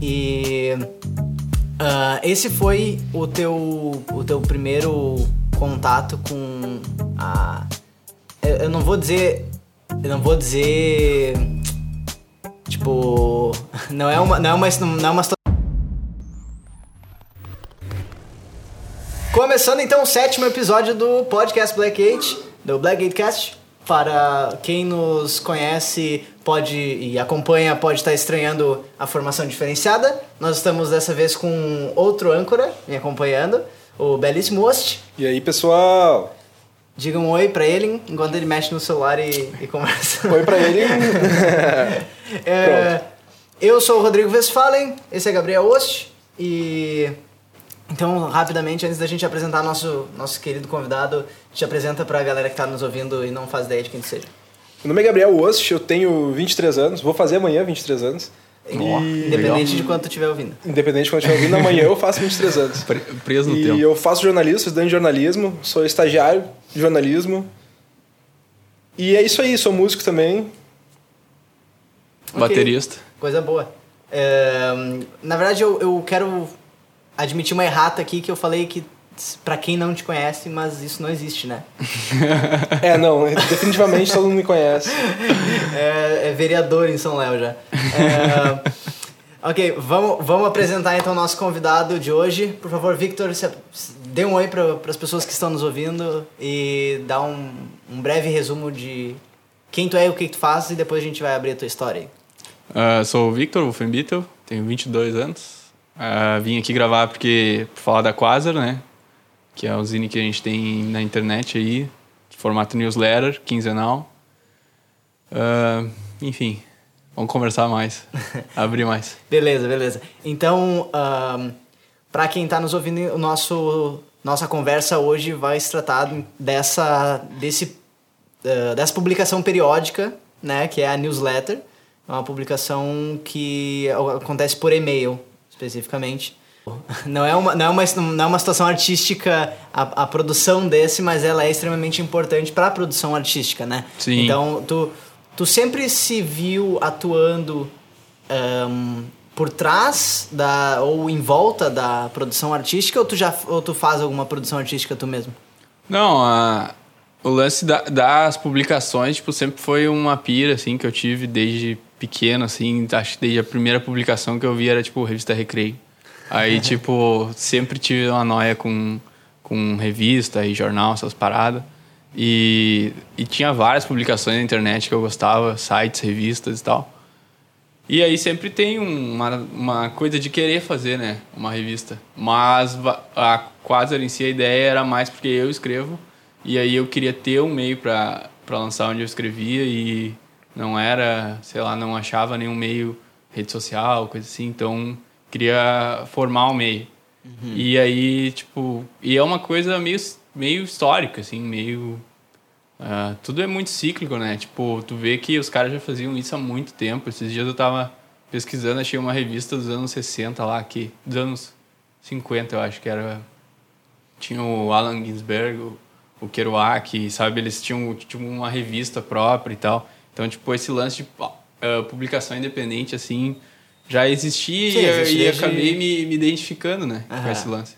E uh, esse foi o teu, o teu primeiro contato com a. Eu, eu não vou dizer. Eu não vou dizer. Tipo. Não é uma, não é uma, não é uma Começando então o sétimo episódio do podcast Blackgate, do Blackgate Cast. Para quem nos conhece pode e acompanha, pode estar estranhando a formação diferenciada. Nós estamos dessa vez com outro âncora me acompanhando, o belíssimo Host. E aí, pessoal? Diga um oi pra ele enquanto ele mexe no celular e, e conversa. Oi pra ele. é, eu sou o Rodrigo Westphalen, esse é Gabriel Host e então, rapidamente, antes da gente apresentar nosso, nosso querido convidado, te apresenta pra galera que tá nos ouvindo e não faz ideia de quem seja. Meu nome é Gabriel Ost, eu tenho 23 anos, vou fazer amanhã 23 anos. E... Independente legal. de quanto tu estiver ouvindo. Independente de quanto estiver ouvindo, amanhã eu faço 23 anos. Preso no e tempo. E eu faço jornalismo, estudante de jornalismo, sou estagiário de jornalismo. E é isso aí, sou músico também. Okay. Baterista. Coisa boa. É, na verdade, eu, eu quero admitir uma errata aqui que eu falei que para quem não te conhece, mas isso não existe, né? é, não, definitivamente todo mundo me conhece. É, é vereador em São Léo já. É, ok, vamos, vamos apresentar então o nosso convidado de hoje. Por favor, Victor, se, dê um oi para as pessoas que estão nos ouvindo e dá um, um breve resumo de quem tu é e o que tu faz e depois a gente vai abrir a tua história aí. Uh, sou o Victor Wolfenbittel, tenho 22 anos. Uh, vim aqui gravar porque por falar da Quasar, né? Que é a usina que a gente tem na internet aí, formato newsletter, quinzenal. Uh, enfim, vamos conversar mais, abrir mais. beleza, beleza. Então, para quem está nos ouvindo, o nosso nossa conversa hoje vai se tratar dessa desse uh, dessa publicação periódica, né? Que é a newsletter, é uma publicação que acontece por e-mail especificamente. Não é uma, não é uma, não é uma situação artística a, a produção desse, mas ela é extremamente importante para a produção artística, né? Sim. Então, tu, tu sempre se viu atuando um, por trás da, ou em volta da produção artística ou tu, já, ou tu faz alguma produção artística tu mesmo? Não, a, o lance da, das publicações tipo, sempre foi uma pira assim, que eu tive desde pequeno, assim, acho que desde a primeira publicação que eu vi era, tipo, revista Recreio. Aí, tipo, sempre tive uma noia com, com revista e jornal, essas paradas. E, e tinha várias publicações na internet que eu gostava, sites, revistas e tal. E aí sempre tem uma, uma coisa de querer fazer, né? Uma revista. Mas a Quasar em si, a ideia era mais porque eu escrevo. E aí eu queria ter um meio para lançar onde eu escrevia e não era, sei lá, não achava nenhum meio, rede social, coisa assim, então queria formar o um meio. Uhum. E aí, tipo, e é uma coisa meio, meio histórica, assim, meio. Uh, tudo é muito cíclico, né? Tipo, tu vê que os caras já faziam isso há muito tempo. Esses dias eu tava pesquisando, achei uma revista dos anos 60 lá, aqui, dos anos 50, eu acho que era. Tinha o Alan Ginsberg, o, o Kerouac, sabe? Eles tinham, tinham uma revista própria e tal. Então, tipo, esse lance de uh, publicação independente, assim, já existia Sim, e, e desde... acabei me, me identificando, né, com esse lance.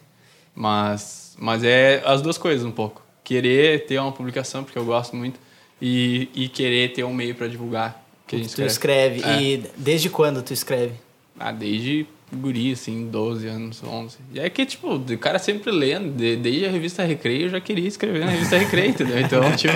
Mas, mas é as duas coisas um pouco. Querer ter uma publicação, porque eu gosto muito, e, e querer ter um meio para divulgar que a gente tu escreve. escreve. É. E desde quando tu escreve? Ah, desde guri, assim, 12 anos, 11. E é que, tipo, o cara sempre lendo, desde a revista Recreio, eu já queria escrever na revista Recreio, entendeu? Então, tipo,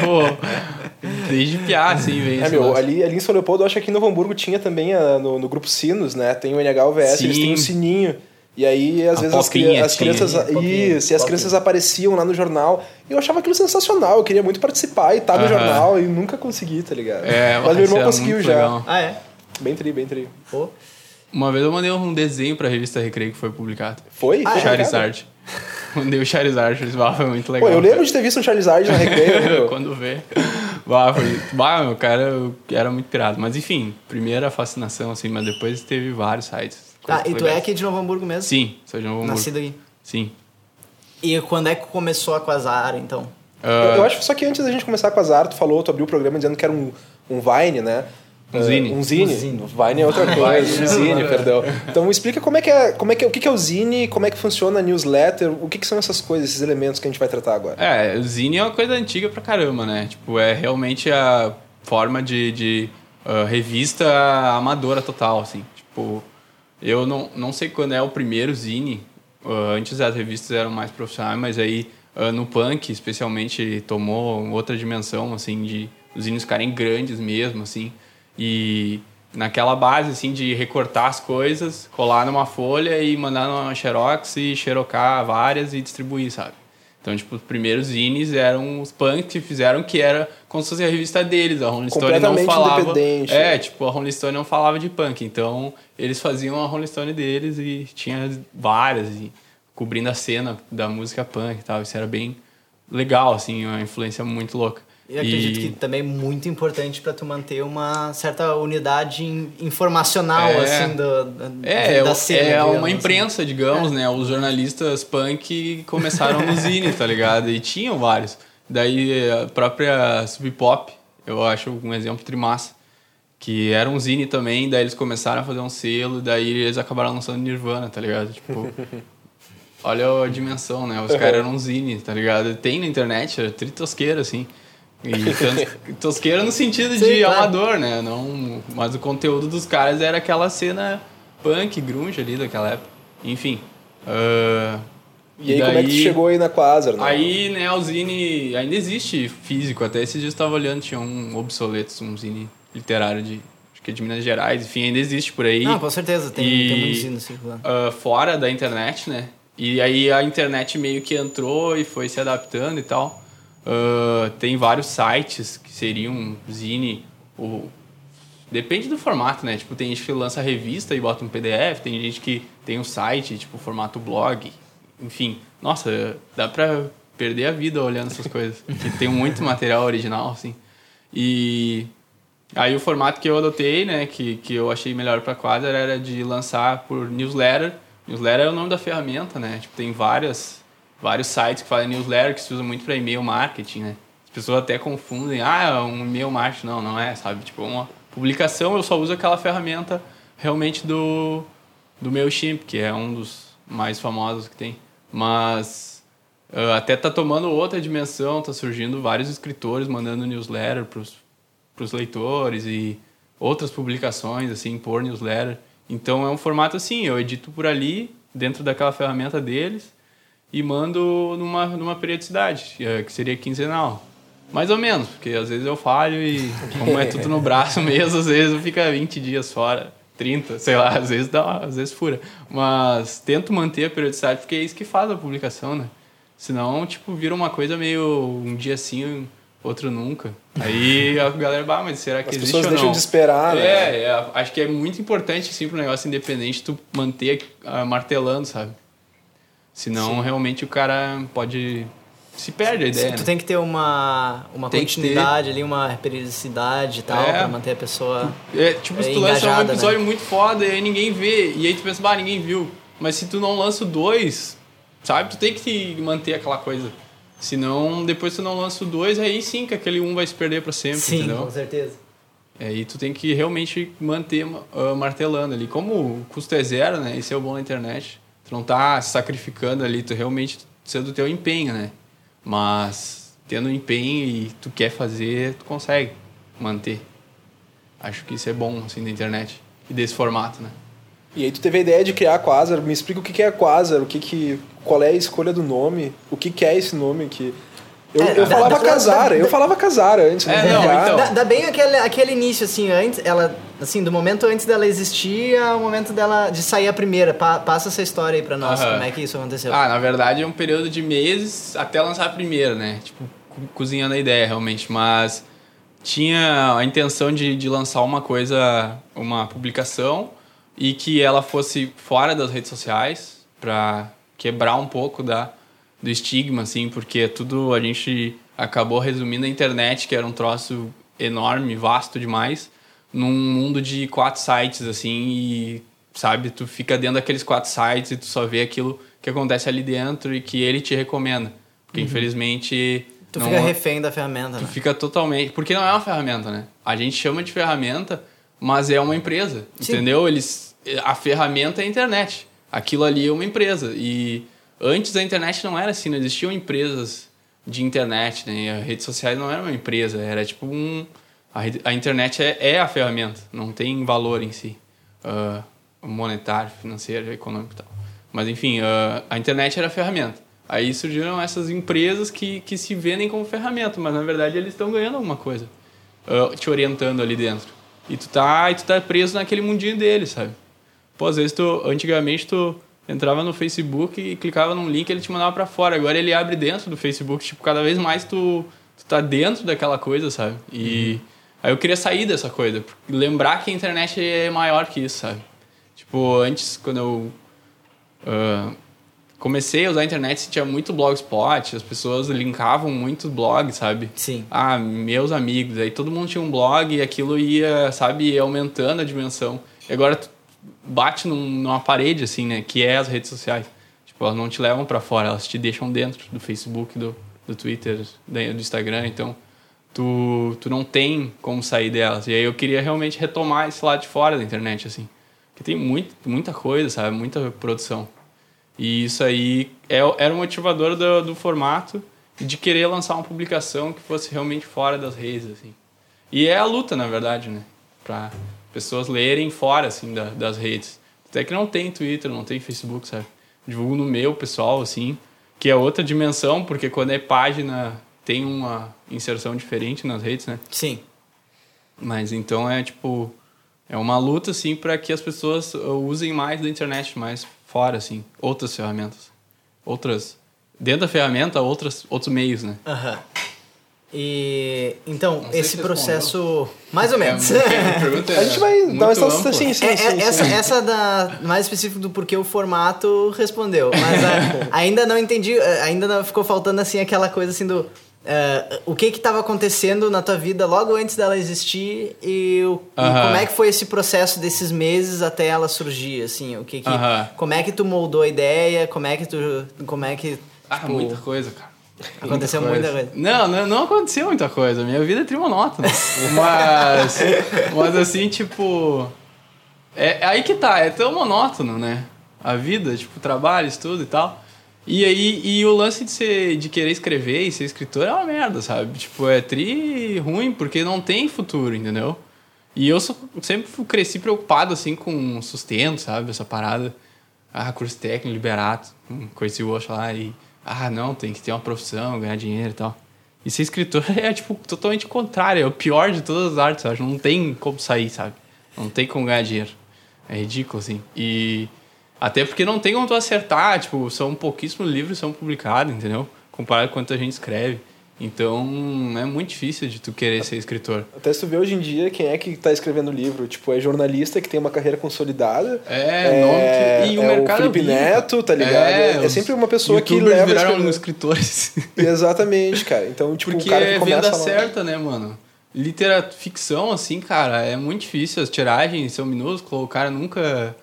desde piar, assim, vem é, meu, ali, ali em São Leopoldo, eu acho que aqui em Novo Hamburgo tinha também, a, no, no grupo Sinos, né? Tem o NHUVS, Sim. eles têm um sininho. E aí, às a vezes, as, as crianças. Isso, e as crianças apareciam lá no jornal. E eu achava aquilo sensacional. Eu queria muito participar e estar no jornal e nunca consegui, tá ligado? É, Mas meu irmão conseguiu já. Legal. Ah, é? Bem tri, bem tri. Pô. Uma vez eu mandei um desenho pra revista Recreio que foi publicado. Foi? Ah, Charizard. mandei o Charizard, foi muito legal. Pô, eu lembro de ter visto um Charizard na Recreio. Quando vê. Bah, foi... bah, meu cara, era muito pirado. Mas enfim, primeira fascinação, assim, mas depois teve vários sites. Ah, e tu é aqui de Novo Hamburgo mesmo? Sim, sou de Novo Hamburgo. Nascido aqui? Sim. E quando é que começou a Quasar, então? Uh... Eu, eu, acho só que antes da gente começar a Quasar, tu falou, tu abriu o programa dizendo que era um, um Vine, né? Um zine. Uh, um zine. Um zine. Vine é outra coisa. um zine, perdão. Então explica como é que é, como é que, o que é o zine, como é que funciona a newsletter, o que, que são essas coisas, esses elementos que a gente vai tratar agora. É, o zine é uma coisa antiga pra caramba, né? Tipo, é realmente a forma de, de uh, revista amadora total, assim. Tipo, eu não, não sei quando é o primeiro zine. Uh, antes as revistas eram mais profissionais, mas aí uh, no punk, especialmente, tomou outra dimensão, assim, de os zines ficarem grandes mesmo, assim. E naquela base assim de recortar as coisas, colar numa folha e mandar numa xerox e xerocar várias e distribuir, sabe? Então, tipo, os primeiros zines eram os punks que fizeram que era como se fosse a revista deles. A Rolling Stone não falava. É, tipo, a Rolling Stone não falava de punk. Então, eles faziam a Rolling Stone deles e tinha várias, e cobrindo a cena da música punk e tal. Isso era bem legal, assim, uma influência muito louca. E acredito e... que também é muito importante para tu manter uma certa unidade informacional, é, assim, do, da, é, da cena. É digamos, uma assim. imprensa, assim. digamos, é. né? Os jornalistas punk começaram no Zine, tá ligado? E tinham vários. Daí a própria Sub Pop, eu acho um exemplo trimassa. Que era um Zine também, daí eles começaram a fazer um selo, daí eles acabaram lançando Nirvana, tá ligado? Tipo... olha a dimensão, né? Os caras eram um Zine, tá ligado? Tem na internet, é tritosqueira, assim. E tosqueira no sentido Sim, de claro. amador, né? Não, mas o conteúdo dos caras era aquela cena punk, grunge ali daquela época. Enfim. Uh, e, aí, daí, como é que tu chegou aí na Quasar? Né? Aí, né, o Zine ainda existe físico. Até esses dias eu estava olhando, tinha um obsoleto, um Zine literário de, acho que é de Minas Gerais. Enfim, ainda existe por aí. Não, com certeza, tem, e, tem muito Zine circulando. Uh, fora da internet, né? E aí a internet meio que entrou e foi se adaptando e tal. Uh, tem vários sites que seriam Zine. Ou... Depende do formato, né? Tipo, tem gente que lança revista e bota um PDF, tem gente que tem um site, tipo, formato blog. Enfim, nossa, dá pra perder a vida olhando essas coisas. que tem muito material original, assim. E aí o formato que eu adotei, né, que, que eu achei melhor para quadra era de lançar por newsletter. Newsletter é o nome da ferramenta, né? Tipo, tem várias vários sites que fazem newsletter que se usa muito para e-mail marketing, né? As pessoas até confundem, ah, é um e-mail marketing. Não, não é, sabe? Tipo, uma publicação eu só uso aquela ferramenta realmente do, do MailChimp, que é um dos mais famosos que tem. Mas uh, até tá tomando outra dimensão, tá surgindo vários escritores mandando newsletter pros, pros leitores e outras publicações, assim, por newsletter. Então é um formato assim, eu edito por ali, dentro daquela ferramenta deles, e mando numa, numa periodicidade, é, que seria quinzenal. Mais ou menos, porque às vezes eu falho e como é tudo no braço mesmo, às vezes fica 20 dias fora, 30, sei lá, às vezes dá, às vezes fura. Mas tento manter a periodicidade porque é isso que faz a publicação, né? Senão, tipo, vira uma coisa meio um dia sim, outro nunca. Aí a galera, bah, mas será que As existe ou não? deixam de esperar, né? É, é, acho que é muito importante, assim, pro negócio independente, tu manter uh, martelando, sabe? Senão, Sim. realmente, o cara pode... Se perde a ideia. Tu né? tem que ter uma, uma continuidade ali, uma periodicidade e tal, é. pra manter a pessoa. É, tipo, se tu lança um episódio né? muito foda e aí ninguém vê, e aí tu pensa, bah, ninguém viu. Mas se tu não lança dois, sabe? Tu tem que manter aquela coisa. Senão, depois tu não lança o dois, aí sim que aquele um vai se perder para sempre, sim, entendeu? com certeza. Aí é, tu tem que realmente manter uh, martelando ali. Como o custo é zero, né? Esse é o bom da internet. Tu não tá se sacrificando ali, tu realmente sendo o teu empenho, né? Mas tendo empenho e tu quer fazer, tu consegue manter. Acho que isso é bom, assim, da internet e desse formato, né? E aí tu teve a ideia de criar a Quasar. Me explica o que é a Quasar, o que que, qual é a escolha do nome, o que, que é esse nome que eu, é, eu falava casara, eu falava casara antes. É, não, então. Dá, dá, bem aquele, aquele início, assim, antes, ela, assim, do momento antes dela existir ao momento dela de sair a primeira. Pa, passa essa história aí pra nós, como é que isso aconteceu. Ah, na verdade é um período de meses até lançar a primeira, né? Tipo, cozinhando a ideia, realmente. Mas tinha a intenção de, de lançar uma coisa, uma publicação, e que ela fosse fora das redes sociais, pra quebrar um pouco da do estigma, assim, porque tudo a gente acabou resumindo a internet, que era um troço enorme, vasto demais, num mundo de quatro sites, assim, e sabe, tu fica dentro daqueles quatro sites e tu só vê aquilo que acontece ali dentro e que ele te recomenda. Porque uhum. infelizmente. Tu fica refém da ferramenta. Tu né? fica totalmente. Porque não é uma ferramenta, né? A gente chama de ferramenta mas é uma empresa, Sim. entendeu? Eles, a ferramenta é a internet. Aquilo ali é uma empresa. E antes a internet não era assim, não existiam empresas de internet, né? As redes sociais não eram uma empresa, era tipo um... A, a internet é, é, a ferramenta, não tem valor em si. Uh, monetário, financeiro, econômico e tal. Mas enfim, uh, a internet era a ferramenta. Aí surgiram essas empresas que, que se vendem como ferramenta, mas na verdade eles estão ganhando alguma coisa, uh, te orientando ali dentro. E tu tá, e tu tá preso naquele mundinho deles, sabe? Pô, às vezes tu, antigamente tu entrava no Facebook e clicava num link ele te mandava para fora. Agora ele abre dentro do Facebook, tipo, cada vez mais tu, tu tá dentro daquela coisa, sabe? E uhum. Aí eu queria sair dessa coisa, lembrar que a internet é maior que isso, sabe? Tipo, antes, quando eu uh, comecei a usar a internet, tinha muito blogspot, as pessoas linkavam muito blog, sabe? Sim. Ah, meus amigos, aí todo mundo tinha um blog e aquilo ia, sabe, aumentando a dimensão. E agora tu bate num, numa parede, assim, né, que é as redes sociais. Tipo, elas não te levam para fora, elas te deixam dentro do Facebook, do, do Twitter, do Instagram, então tu, tu não tem como sair delas. E aí eu queria realmente retomar esse lado de fora da internet, assim. Que tem muito, muita coisa, sabe? Muita produção. E isso aí é, era o motivador do, do formato de querer lançar uma publicação que fosse realmente fora das redes, assim. E é a luta, na verdade, né? Pra pessoas lerem fora, assim, da, das redes. Até que não tem Twitter, não tem Facebook, sabe? Divulgo no meu, pessoal, assim, que é outra dimensão, porque quando é página tem uma inserção diferente nas redes, né? Sim. Mas então é tipo é uma luta assim para que as pessoas uh, usem mais da internet, mais fora assim, outras ferramentas, outras dentro da ferramenta, outras outros meios, né? Aham. E então, esse processo. Mais ou menos. É, é a gente vai dar uma estação assim, sim, é, sim, essa, sim. essa da mais específico do porquê o formato respondeu. Mas a, ainda não entendi, ainda não ficou faltando assim aquela coisa assim do. Uh, o que que estava acontecendo na tua vida logo antes dela existir e, o, uh -huh. e, como é que foi esse processo desses meses até ela surgir assim? O que, que uh -huh. como é que tu moldou a ideia? Como é que tu como é que ah tipo, muita coisa cara. aconteceu muita coisa. muita coisa. Não, não não aconteceu muita coisa. Minha vida é trimonótona. Mas mas assim tipo é, é aí que tá. É tão monótono né? A vida tipo trabalho estudo e tal e aí, e o lance de, ser, de querer escrever e ser escritor é uma merda, sabe? Tipo, é tri ruim porque não tem futuro, entendeu? E eu sou, sempre cresci preocupado, assim, com sustento, sabe? Essa parada. Ah, curso técnico, liberato. Hum, conheci o Osho lá e... Ah, não, tem que ter uma profissão, ganhar dinheiro e tal. E ser escritor é, tipo, totalmente contrário. É o pior de todas as artes, sabe? Não tem como sair, sabe? Não tem como ganhar dinheiro. É ridículo, assim. E... Até porque não tem como tu acertar, tipo, são pouquíssimos livros que são publicados, entendeu? Comparado com quanto a gente escreve. Então, é muito difícil de tu querer ser escritor. Até se tu vê hoje em dia quem é que está escrevendo livro. Tipo, é jornalista que tem uma carreira consolidada. É, é nome que... E o é mercado o Felipe Neto, tá ligado? É, é sempre uma pessoa que leva... viraram escritores. Exatamente, cara. Então, tipo, Porque o cara que é começa venda certa, né, mano? Literatura, ficção, assim, cara, é muito difícil. As tiragens são minúsculas, o cara nunca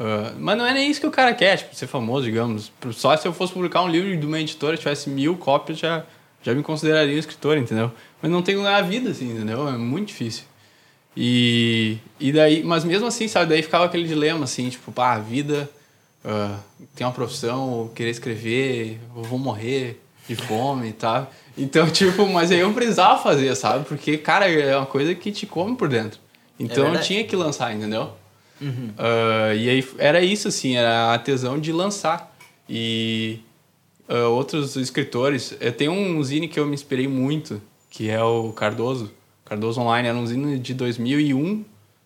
Uh, mas não é nem isso que o cara quer, tipo, ser famoso, digamos. Só se eu fosse publicar um livro de uma editora tivesse mil cópias, já, já me consideraria um escritor, entendeu? Mas não tenho a vida, assim, entendeu? É muito difícil. E, e daí, mas mesmo assim, sabe, daí ficava aquele dilema, assim, tipo, pá, a vida, uh, tem uma profissão, querer escrever, eu vou morrer de fome e tal. Então, tipo, mas aí eu precisava fazer, sabe? Porque, cara, é uma coisa que te come por dentro. Então é eu tinha que lançar, entendeu? Uhum. Uh, e aí era isso, assim, era a tesão de lançar. E uh, outros escritores. Eu tenho um zine que eu me inspirei muito, que é o Cardoso. Cardoso Online era um zine de 2001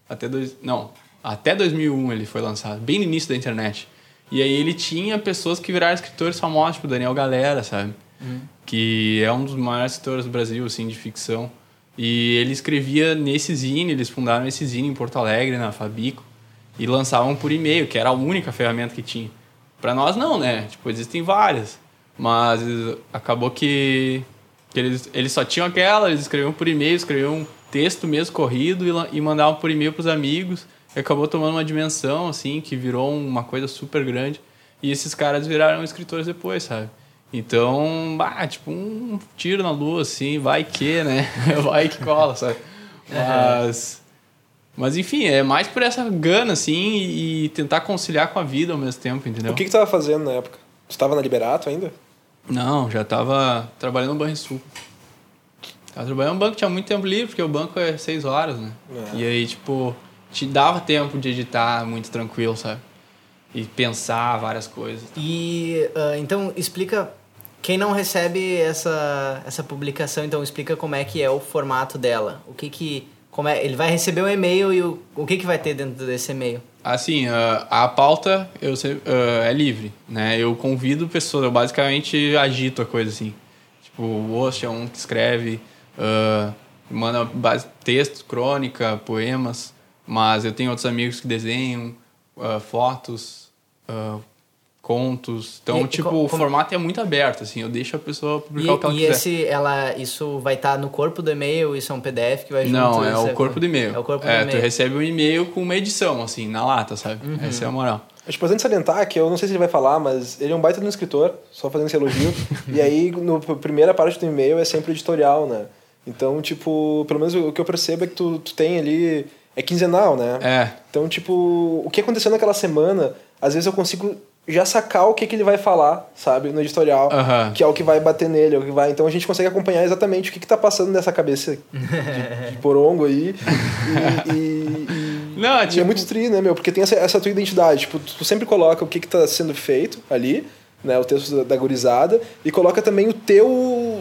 até. Dois, não, até 2001 ele foi lançado, bem no início da internet. E aí ele tinha pessoas que viraram escritores famosos, tipo Daniel Galera, sabe? Uhum. Que é um dos maiores escritores do Brasil, assim, de ficção. E ele escrevia nesse zine, eles fundaram esse zine em Porto Alegre, na Fabico e lançavam por e-mail, que era a única ferramenta que tinha. Para nós não, né? Tipo, existem várias, mas acabou que, que eles, eles só tinham aquela, eles escreviam por e-mail, escreviam um texto mesmo corrido e, e mandavam por e-mail para os amigos. E acabou tomando uma dimensão assim que virou uma coisa super grande. E esses caras viraram escritores depois, sabe? Então, bah, tipo um tiro na lua assim, vai que, né? vai que cola, sabe? Mas Mas enfim, é mais por essa gana, assim, e, tentar conciliar com a vida ao mesmo tempo, entendeu? O que, que tu tava fazendo na época? Tu tava na Liberato ainda? Não, já tava trabalhando no Banrisul. Tava trabalhando no banco, tinha muito tempo livre, porque o banco é seis horas, né? É. E aí, tipo, te dava tempo de editar muito tranquilo, sabe? E pensar várias coisas. E, uh, então, explica... Quem não recebe essa, essa publicação, então explica como é que é o formato dela. O que que como é, ele vai receber um e-mail e o, o que, que vai ter dentro desse e-mail? Assim, uh, a pauta eu, uh, é livre, né? Eu convido pessoas, eu basicamente agito a coisa assim. Tipo, o é um que escreve, uh, manda texto, crônica, poemas, mas eu tenho outros amigos que desenham fotos, contos. Então, e, tipo, como... o formato é muito aberto, assim, eu deixo a pessoa publicar e, o que ela e quiser. E esse, ela, isso vai estar tá no corpo do e-mail, isso é um PDF que vai junto? Não, é o corpo do e-mail. É o corpo é, do e-mail. tu recebe um e-mail com uma edição, assim, na lata, sabe? Uhum. Essa é a moral. Acho importante salientar que eu não sei se ele vai falar, mas ele é um baita de um escritor, só fazendo esse elogio. e aí, no primeira parte do e-mail é sempre editorial, né? Então, tipo, pelo menos o que eu percebo é que tu, tu tem ali. É quinzenal, né? É. Então, tipo, o que aconteceu naquela semana, às vezes eu consigo já sacar o que, que ele vai falar, sabe, no editorial, que é o que vai bater nele, é o que vai. Então a gente consegue acompanhar exatamente o que, que tá passando nessa cabeça de, de porongo aí. E, e, e, Não, é, tipo... é muito tri, né, meu? Porque tem essa, essa tua identidade. Tipo, tu sempre coloca o que, que tá sendo feito ali, né? O texto da, da gurizada, e coloca também o teu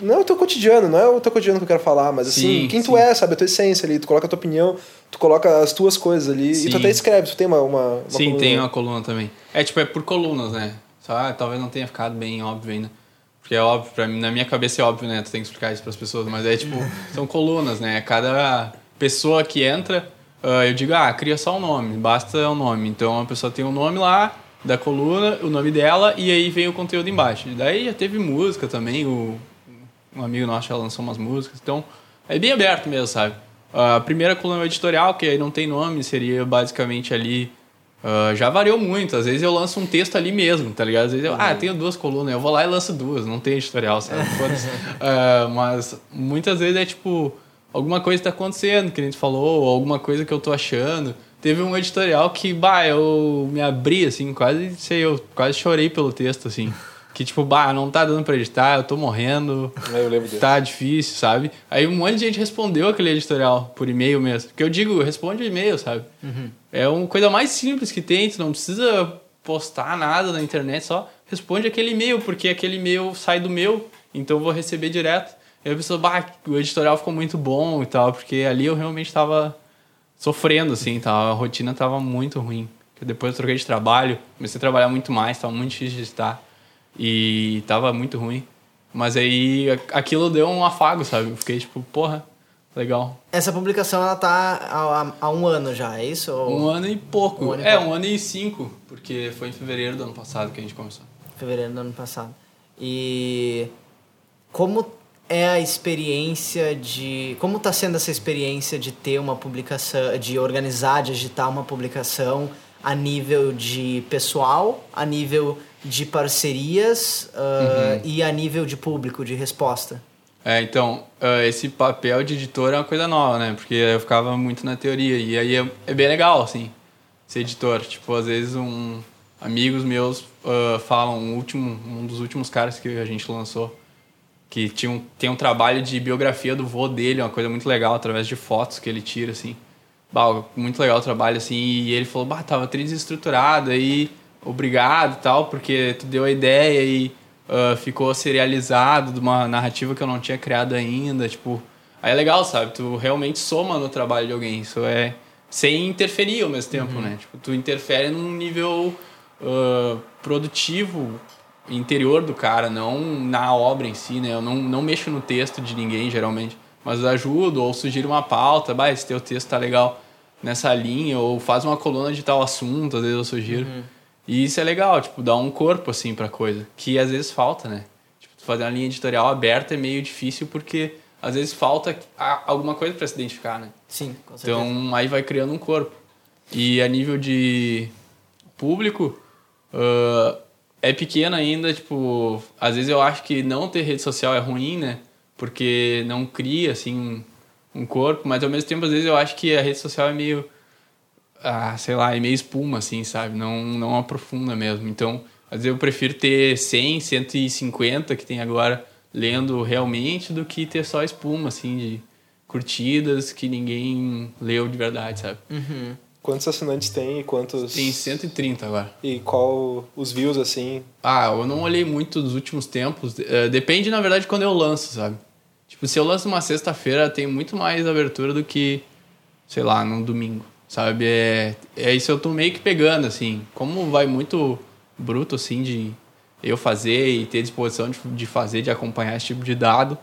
não é o teu cotidiano, não é o teu cotidiano que eu quero falar, mas assim, sim, quem sim. tu é, sabe? A tua essência ali, tu coloca a tua opinião, tu coloca as tuas coisas ali sim. e tu até escreve, tu tem uma. uma, uma sim, coluna. tem uma coluna também. É tipo, é por colunas, né? Só, ah, talvez não tenha ficado bem óbvio ainda. Porque é óbvio, pra mim, na minha cabeça é óbvio, né? Tu tem que explicar isso pras pessoas, mas é tipo, são colunas, né? Cada pessoa que entra, uh, eu digo, ah, cria só um nome, basta o um nome. Então a pessoa tem um nome lá da coluna, o nome dela, e aí vem o conteúdo embaixo. Daí já teve música também, o um amigo nosso já lançou umas músicas. Então, é bem aberto mesmo, sabe? A primeira coluna editorial, que aí não tem nome, seria basicamente ali. Uh, já variou muito. Às vezes eu lanço um texto ali mesmo, tá ligado? Às vezes eu, ah, tenho duas colunas, eu vou lá e lanço duas, não tem editorial, sabe? uh, mas muitas vezes é tipo, alguma coisa está acontecendo, que a gente falou, ou alguma coisa que eu tô achando. Teve um editorial que, bah, eu me abri, assim, quase, sei, eu quase chorei pelo texto, assim. Que tipo, bah, não tá dando pra editar, eu tô morrendo. Eu lembro disso. Tá difícil, sabe? Aí um monte de gente respondeu aquele editorial por e-mail mesmo. Porque eu digo, responde e-mail, sabe? Uhum. É uma coisa mais simples que tem, tu não precisa postar nada na internet, só responde aquele e-mail, porque aquele e-mail sai do meu, então eu vou receber direto. E a pessoa, bah, o editorial ficou muito bom e tal, porque ali eu realmente tava sofrendo, assim, tá? a rotina tava muito ruim. Depois eu troquei de trabalho, comecei a trabalhar muito mais, tava muito difícil de estar. E tava muito ruim. Mas aí aquilo deu um afago, sabe? Eu fiquei tipo, porra, legal. Essa publicação ela tá há, há um ano já, é isso? Ou... Um ano e pouco. Um ano e é, pouco. um ano e cinco, porque foi em fevereiro do ano passado que a gente começou. Fevereiro do ano passado. E como é a experiência de. Como está sendo essa experiência de ter uma publicação, de organizar, de agitar uma publicação a nível de pessoal, a nível de parcerias uh, uhum. e a nível de público, de resposta? É, então, uh, esse papel de editor é uma coisa nova, né? Porque eu ficava muito na teoria. E aí é, é bem legal, assim, ser editor. Tipo, às vezes um, amigos meus uh, falam, um, último, um dos últimos caras que a gente lançou, que tinha um, tem um trabalho de biografia do vô dele, uma coisa muito legal, através de fotos que ele tira, assim. Bah, muito legal o trabalho, assim. E ele falou, bah, tava desestruturado aí obrigado tal, porque tu deu a ideia e uh, ficou serializado de uma narrativa que eu não tinha criado ainda, tipo... Aí é legal, sabe? Tu realmente soma no trabalho de alguém. Isso é sem interferir ao mesmo tempo, uhum. né? Tipo, tu interfere num nível uh, produtivo interior do cara, não na obra em si, né? Eu não, não mexo no texto de ninguém, geralmente. Mas ajudo ou sugiro uma pauta. Bah, esse teu texto tá legal nessa linha. Ou faz uma coluna de tal assunto, às vezes eu sugiro. Uhum. E isso é legal, tipo, dar um corpo, assim, pra coisa. Que às vezes falta, né? Tipo, fazer uma linha editorial aberta é meio difícil porque às vezes falta alguma coisa para se identificar, né? Sim, com certeza. Então aí vai criando um corpo. E a nível de público, uh, é pequeno ainda, tipo, às vezes eu acho que não ter rede social é ruim, né? Porque não cria, assim, um corpo, mas ao mesmo tempo, às vezes, eu acho que a rede social é meio. Ah, sei lá, é meio espuma, assim, sabe? Não, não aprofunda mesmo. Então, às vezes eu prefiro ter 100, 150 que tem agora lendo realmente do que ter só espuma, assim, de curtidas que ninguém leu de verdade, sabe? Uhum. Quantos assinantes tem e quantos. Tem 130 agora. E qual os views assim? Ah, eu não olhei muito dos últimos tempos. Uh, depende, na verdade, quando eu lanço, sabe? Tipo, se eu lanço uma sexta-feira, tem muito mais abertura do que, sei lá, num domingo, sabe? É, é isso eu tô meio que pegando, assim. Como vai muito bruto, assim, de eu fazer e ter disposição de, de fazer, de acompanhar esse tipo de dado.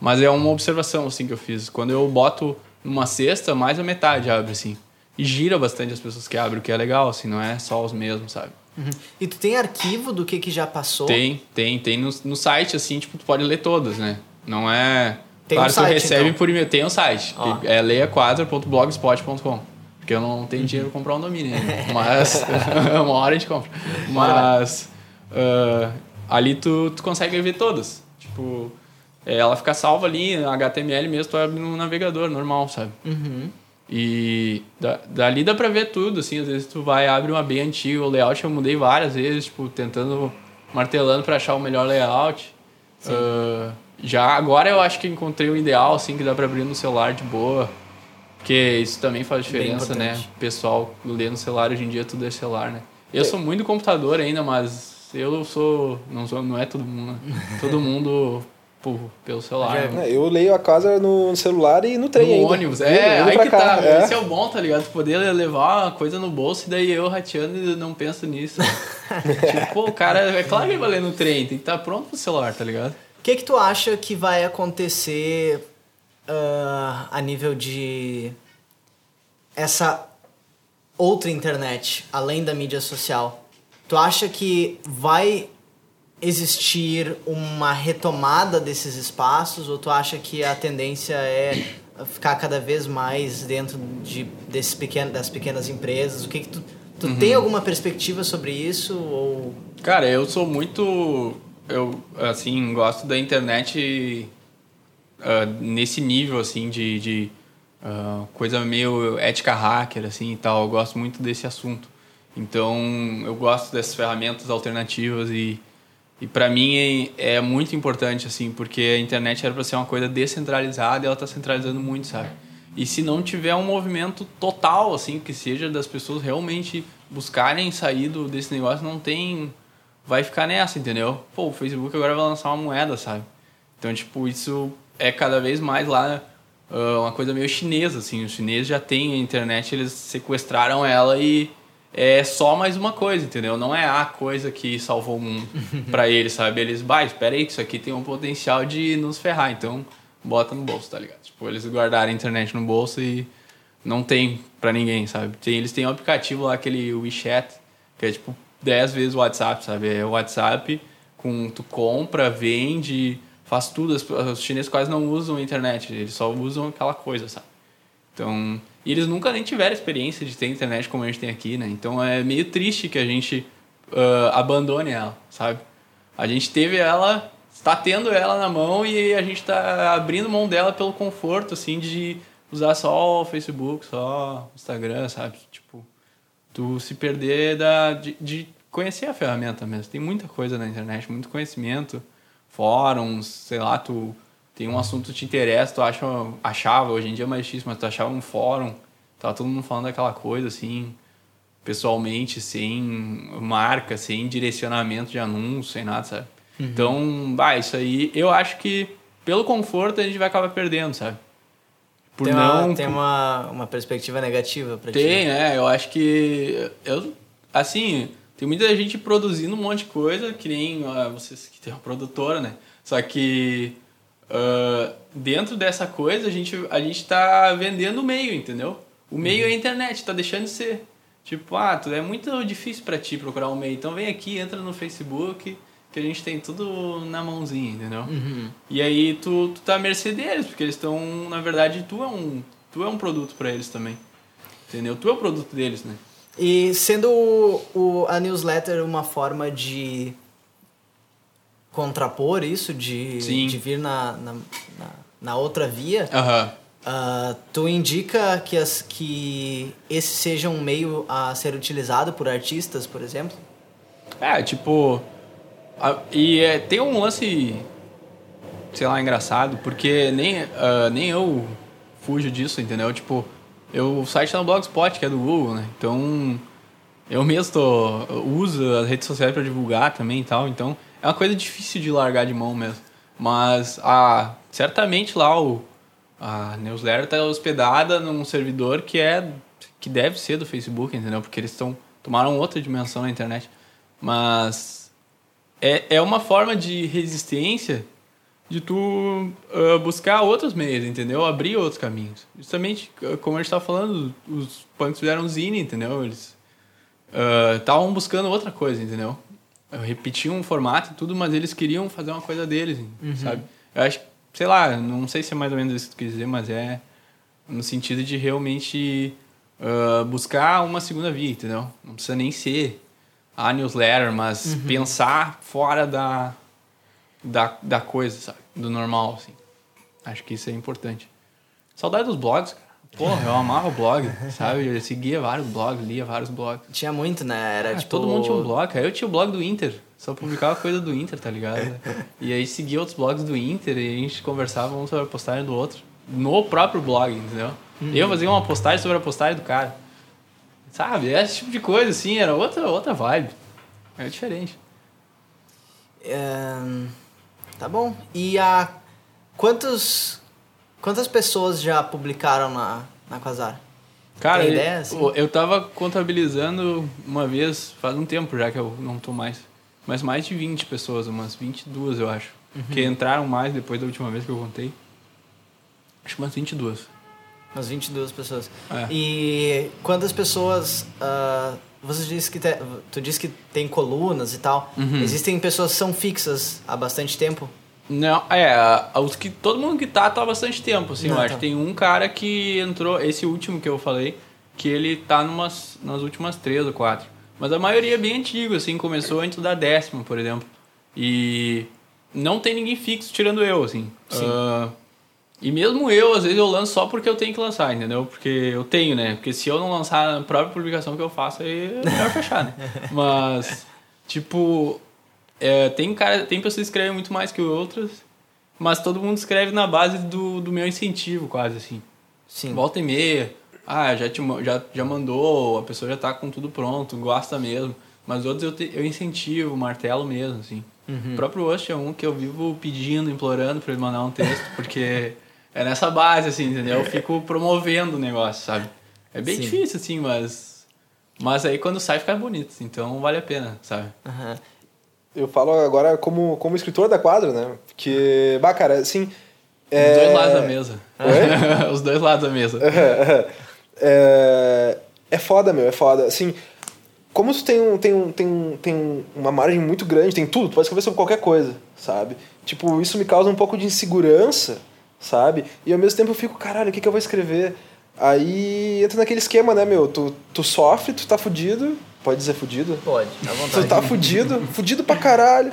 Mas é uma observação, assim, que eu fiz. Quando eu boto numa sexta, mais a metade abre, assim. E gira bastante as pessoas que abrem, o que é legal, assim, não é só os mesmos, sabe? Uhum. E tu tem arquivo do que, que já passou? Tem, tem. Tem no, no site, assim, tipo, tu pode ler todas, né? Não é... Tem claro, um site, tu recebe então. por e-mail. Tem um site. Oh. É leia4.blogspot.com. Porque eu não tenho dinheiro para comprar um domínio. Né? Mas uma hora a gente compra. Mas uh, ali tu, tu consegue ver todas. Tipo, ela fica salva ali, HTML mesmo, tu abre no navegador normal, sabe? Uhum. E da, dali dá pra ver tudo, assim, às vezes tu vai, abre uma bem antiga, o layout eu mudei várias vezes, tipo, tentando, martelando para achar o melhor layout. Uh, já agora eu acho que encontrei o ideal, assim, que dá pra abrir no celular de boa. Porque isso também faz diferença, né? O pessoal lê no celular, hoje em dia tudo é celular, né? Eu é. sou muito do computador ainda, mas eu sou. Não, sou, não é todo mundo, né? todo mundo por, pelo celular. É, eu leio a casa no celular e no trem no ainda. ônibus, é, aí que cá, tá. É. Esse é o bom, tá ligado? Poder levar uma coisa no bolso e daí eu rateando e não penso nisso. tipo, pô, o cara, é claro que ele vai ler no trem, tem que estar tá pronto pro celular, tá ligado? O que que tu acha que vai acontecer uh, a nível de essa outra internet, além da mídia social? Tu acha que vai existir uma retomada desses espaços ou tu acha que a tendência é ficar cada vez mais dentro de desses pequeno, das pequenas empresas? O que, que tu, tu uhum. tem alguma perspectiva sobre isso ou Cara, eu sou muito eu assim gosto da internet uh, nesse nível assim de, de uh, coisa meio ética hacker assim e tal. Eu gosto muito desse assunto. Então eu gosto dessas ferramentas alternativas e e para mim é, é, muito importante, assim, porque a internet era para ser uma coisa descentralizada e ela está centralizando muito, sabe? E se não tiver um movimento total, assim, que seja das pessoas realmente buscarem sair do, desse negócio, não tem. Vai ficar nessa, entendeu? Pô, o Facebook agora vai lançar uma moeda, sabe? Então, tipo, isso é cada vez mais lá uh, uma coisa meio chinesa, assim. Os chineses já têm a internet, eles sequestraram ela e é só mais uma coisa, entendeu? Não é a coisa que salvou o mundo para eles, sabe? Eles, bah, espera aí que isso aqui tem um potencial de nos ferrar, então bota no bolso, tá ligado? Tipo, eles guardaram a internet no bolso e não tem para ninguém, sabe? Tem, eles têm um aplicativo lá, aquele WeChat, que é tipo 10 vezes o WhatsApp, sabe? É o WhatsApp com tu compra, vende, faz tudo. Os chineses quase não usam a internet, eles só usam aquela coisa, sabe? Então, e eles nunca nem tiveram experiência de ter internet como a gente tem aqui, né? Então é meio triste que a gente uh, abandone ela, sabe? A gente teve ela, está tendo ela na mão e a gente está abrindo mão dela pelo conforto, assim, de usar só o Facebook, só o Instagram, sabe? Tipo, tu se perder da, de, de conhecer a ferramenta mesmo. Tem muita coisa na internet, muito conhecimento, fóruns, sei lá, tu tem um assunto que te interessa, tu acha, achava, hoje em dia é mais difícil, mas tu achava um fórum, tava todo mundo falando daquela coisa assim, pessoalmente, sem marca, sem direcionamento de anúncio, sem nada, sabe? Uhum. Então, bah, isso aí, eu acho que pelo conforto a gente vai acabar perdendo, sabe? Por tem não, uma, tem uma, uma perspectiva negativa pra tem, ti. Tem, é, eu acho que eu assim, tem muita gente produzindo um monte de coisa, que nem uh, vocês que tem uma produtora, né? Só que uh, dentro dessa coisa a gente a gente está vendendo o meio, entendeu? O meio uhum. é a internet, está deixando de ser. Tipo, ah, tu, é muito difícil para ti procurar um meio. Então vem aqui, entra no Facebook, que a gente tem tudo na mãozinha, entendeu? Uhum. E aí tu, tu tá à mercê deles, porque eles estão, na verdade, tu é um, tu é um produto para eles também. Entendeu? Tu é o produto deles, né? E sendo o, o, a newsletter uma forma de contrapor isso, de, de vir na, na, na, na outra via, uhum. Uh, tu indica que, as, que esse seja um meio a ser utilizado por artistas, por exemplo? É, tipo. A, e é, tem um lance, sei lá, engraçado, porque nem, uh, nem eu fujo disso, entendeu? Tipo, eu, o site tá no Blogspot, que é do Google, né? Então, eu mesmo tô, uso as redes sociais para divulgar também e tal, então é uma coisa difícil de largar de mão mesmo. Mas, ah, certamente lá o a newsletter está hospedada num servidor que é que deve ser do Facebook, entendeu? Porque eles estão tomaram outra dimensão na internet. Mas é, é uma forma de resistência de tu uh, buscar outros meios, entendeu? Abrir outros caminhos. Justamente, como a gente estava falando, os punks fizeram zine, entendeu? Eles estavam uh, buscando outra coisa, entendeu? Repetiam um formato e tudo, mas eles queriam fazer uma coisa deles, uhum. sabe? Eu acho sei lá, não sei se é mais ou menos isso que tu quis dizer, mas é no sentido de realmente uh, buscar uma segunda via, entendeu? Não precisa nem ser a newsletter, mas uhum. pensar fora da, da, da coisa, sabe? Do normal, assim. Acho que isso é importante. Saudade dos blogs, cara. Porra, eu amava o blog, sabe? Eu seguia vários blogs, lia vários blogs. Tinha muito, né? Era ah, tipo... Todo mundo tinha um blog. Aí eu tinha o blog do Inter. Só publicava coisa do Inter, tá ligado? E aí seguia outros blogs do Inter e a gente conversava um sobre a postagem do outro. No próprio blog, entendeu? Uhum. Eu fazia uma postagem sobre a postagem do cara. Sabe? Esse tipo de coisa, assim, era outra, outra vibe. Era diferente. É... Tá bom. E a... Quantos... Quantas pessoas já publicaram na, na Quasar? Cara, ideia, assim? eu, eu tava contabilizando uma vez, faz um tempo já que eu não tô mais mas mais de 20 pessoas, umas 22 eu acho. Uhum. Que entraram mais depois da última vez que eu contei. Acho que umas 22. Umas 22 pessoas. É. E quantas pessoas. Uh, você disse que te, tu disse que tem colunas e tal. Uhum. Existem pessoas que são fixas há bastante tempo? Não, é, os que todo mundo que tá tá há bastante tempo, assim, Não, eu acho. Tá. Tem um cara que entrou, esse último que eu falei, que ele tá numas, nas últimas três ou quatro. Mas a maioria é bem antigo, assim, começou antes da décima, por exemplo. E não tem ninguém fixo tirando eu, assim. Uh, e mesmo eu, às vezes, eu lanço só porque eu tenho que lançar, entendeu? Porque eu tenho, né? Porque se eu não lançar a própria publicação que eu faço, aí é melhor fechar, né? Mas, tipo, é, tem, cara, tem pessoas que escrevem muito mais que outras, mas todo mundo escreve na base do, do meu incentivo, quase, assim. Sim. Volta e meia ah, já, te, já, já mandou, a pessoa já tá com tudo pronto, gosta mesmo. Mas outros eu, te, eu incentivo, martelo mesmo, assim. Uhum. O próprio Ost é um que eu vivo pedindo, implorando para ele mandar um texto, porque é nessa base, assim, entendeu? Eu fico promovendo o negócio, sabe? É bem Sim. difícil, assim, mas. Mas aí quando sai fica bonito, então vale a pena, sabe? Uhum. Eu falo agora como, como escritor da quadra, né? Porque, bah, cara, assim. Os é... dois lados da mesa. Os dois lados da mesa. É, é foda, meu, é foda. Assim, como tu tem, um, tem, um, tem, um, tem uma margem muito grande, tem tudo, tu pode escrever sobre qualquer coisa, sabe? Tipo, isso me causa um pouco de insegurança, sabe? E ao mesmo tempo eu fico, caralho, o que, que eu vou escrever? Aí entra naquele esquema, né, meu? Tu, tu sofre, tu tá fudido. Pode dizer fudido? Pode, à vontade. Tu tá fudido, fudido pra caralho.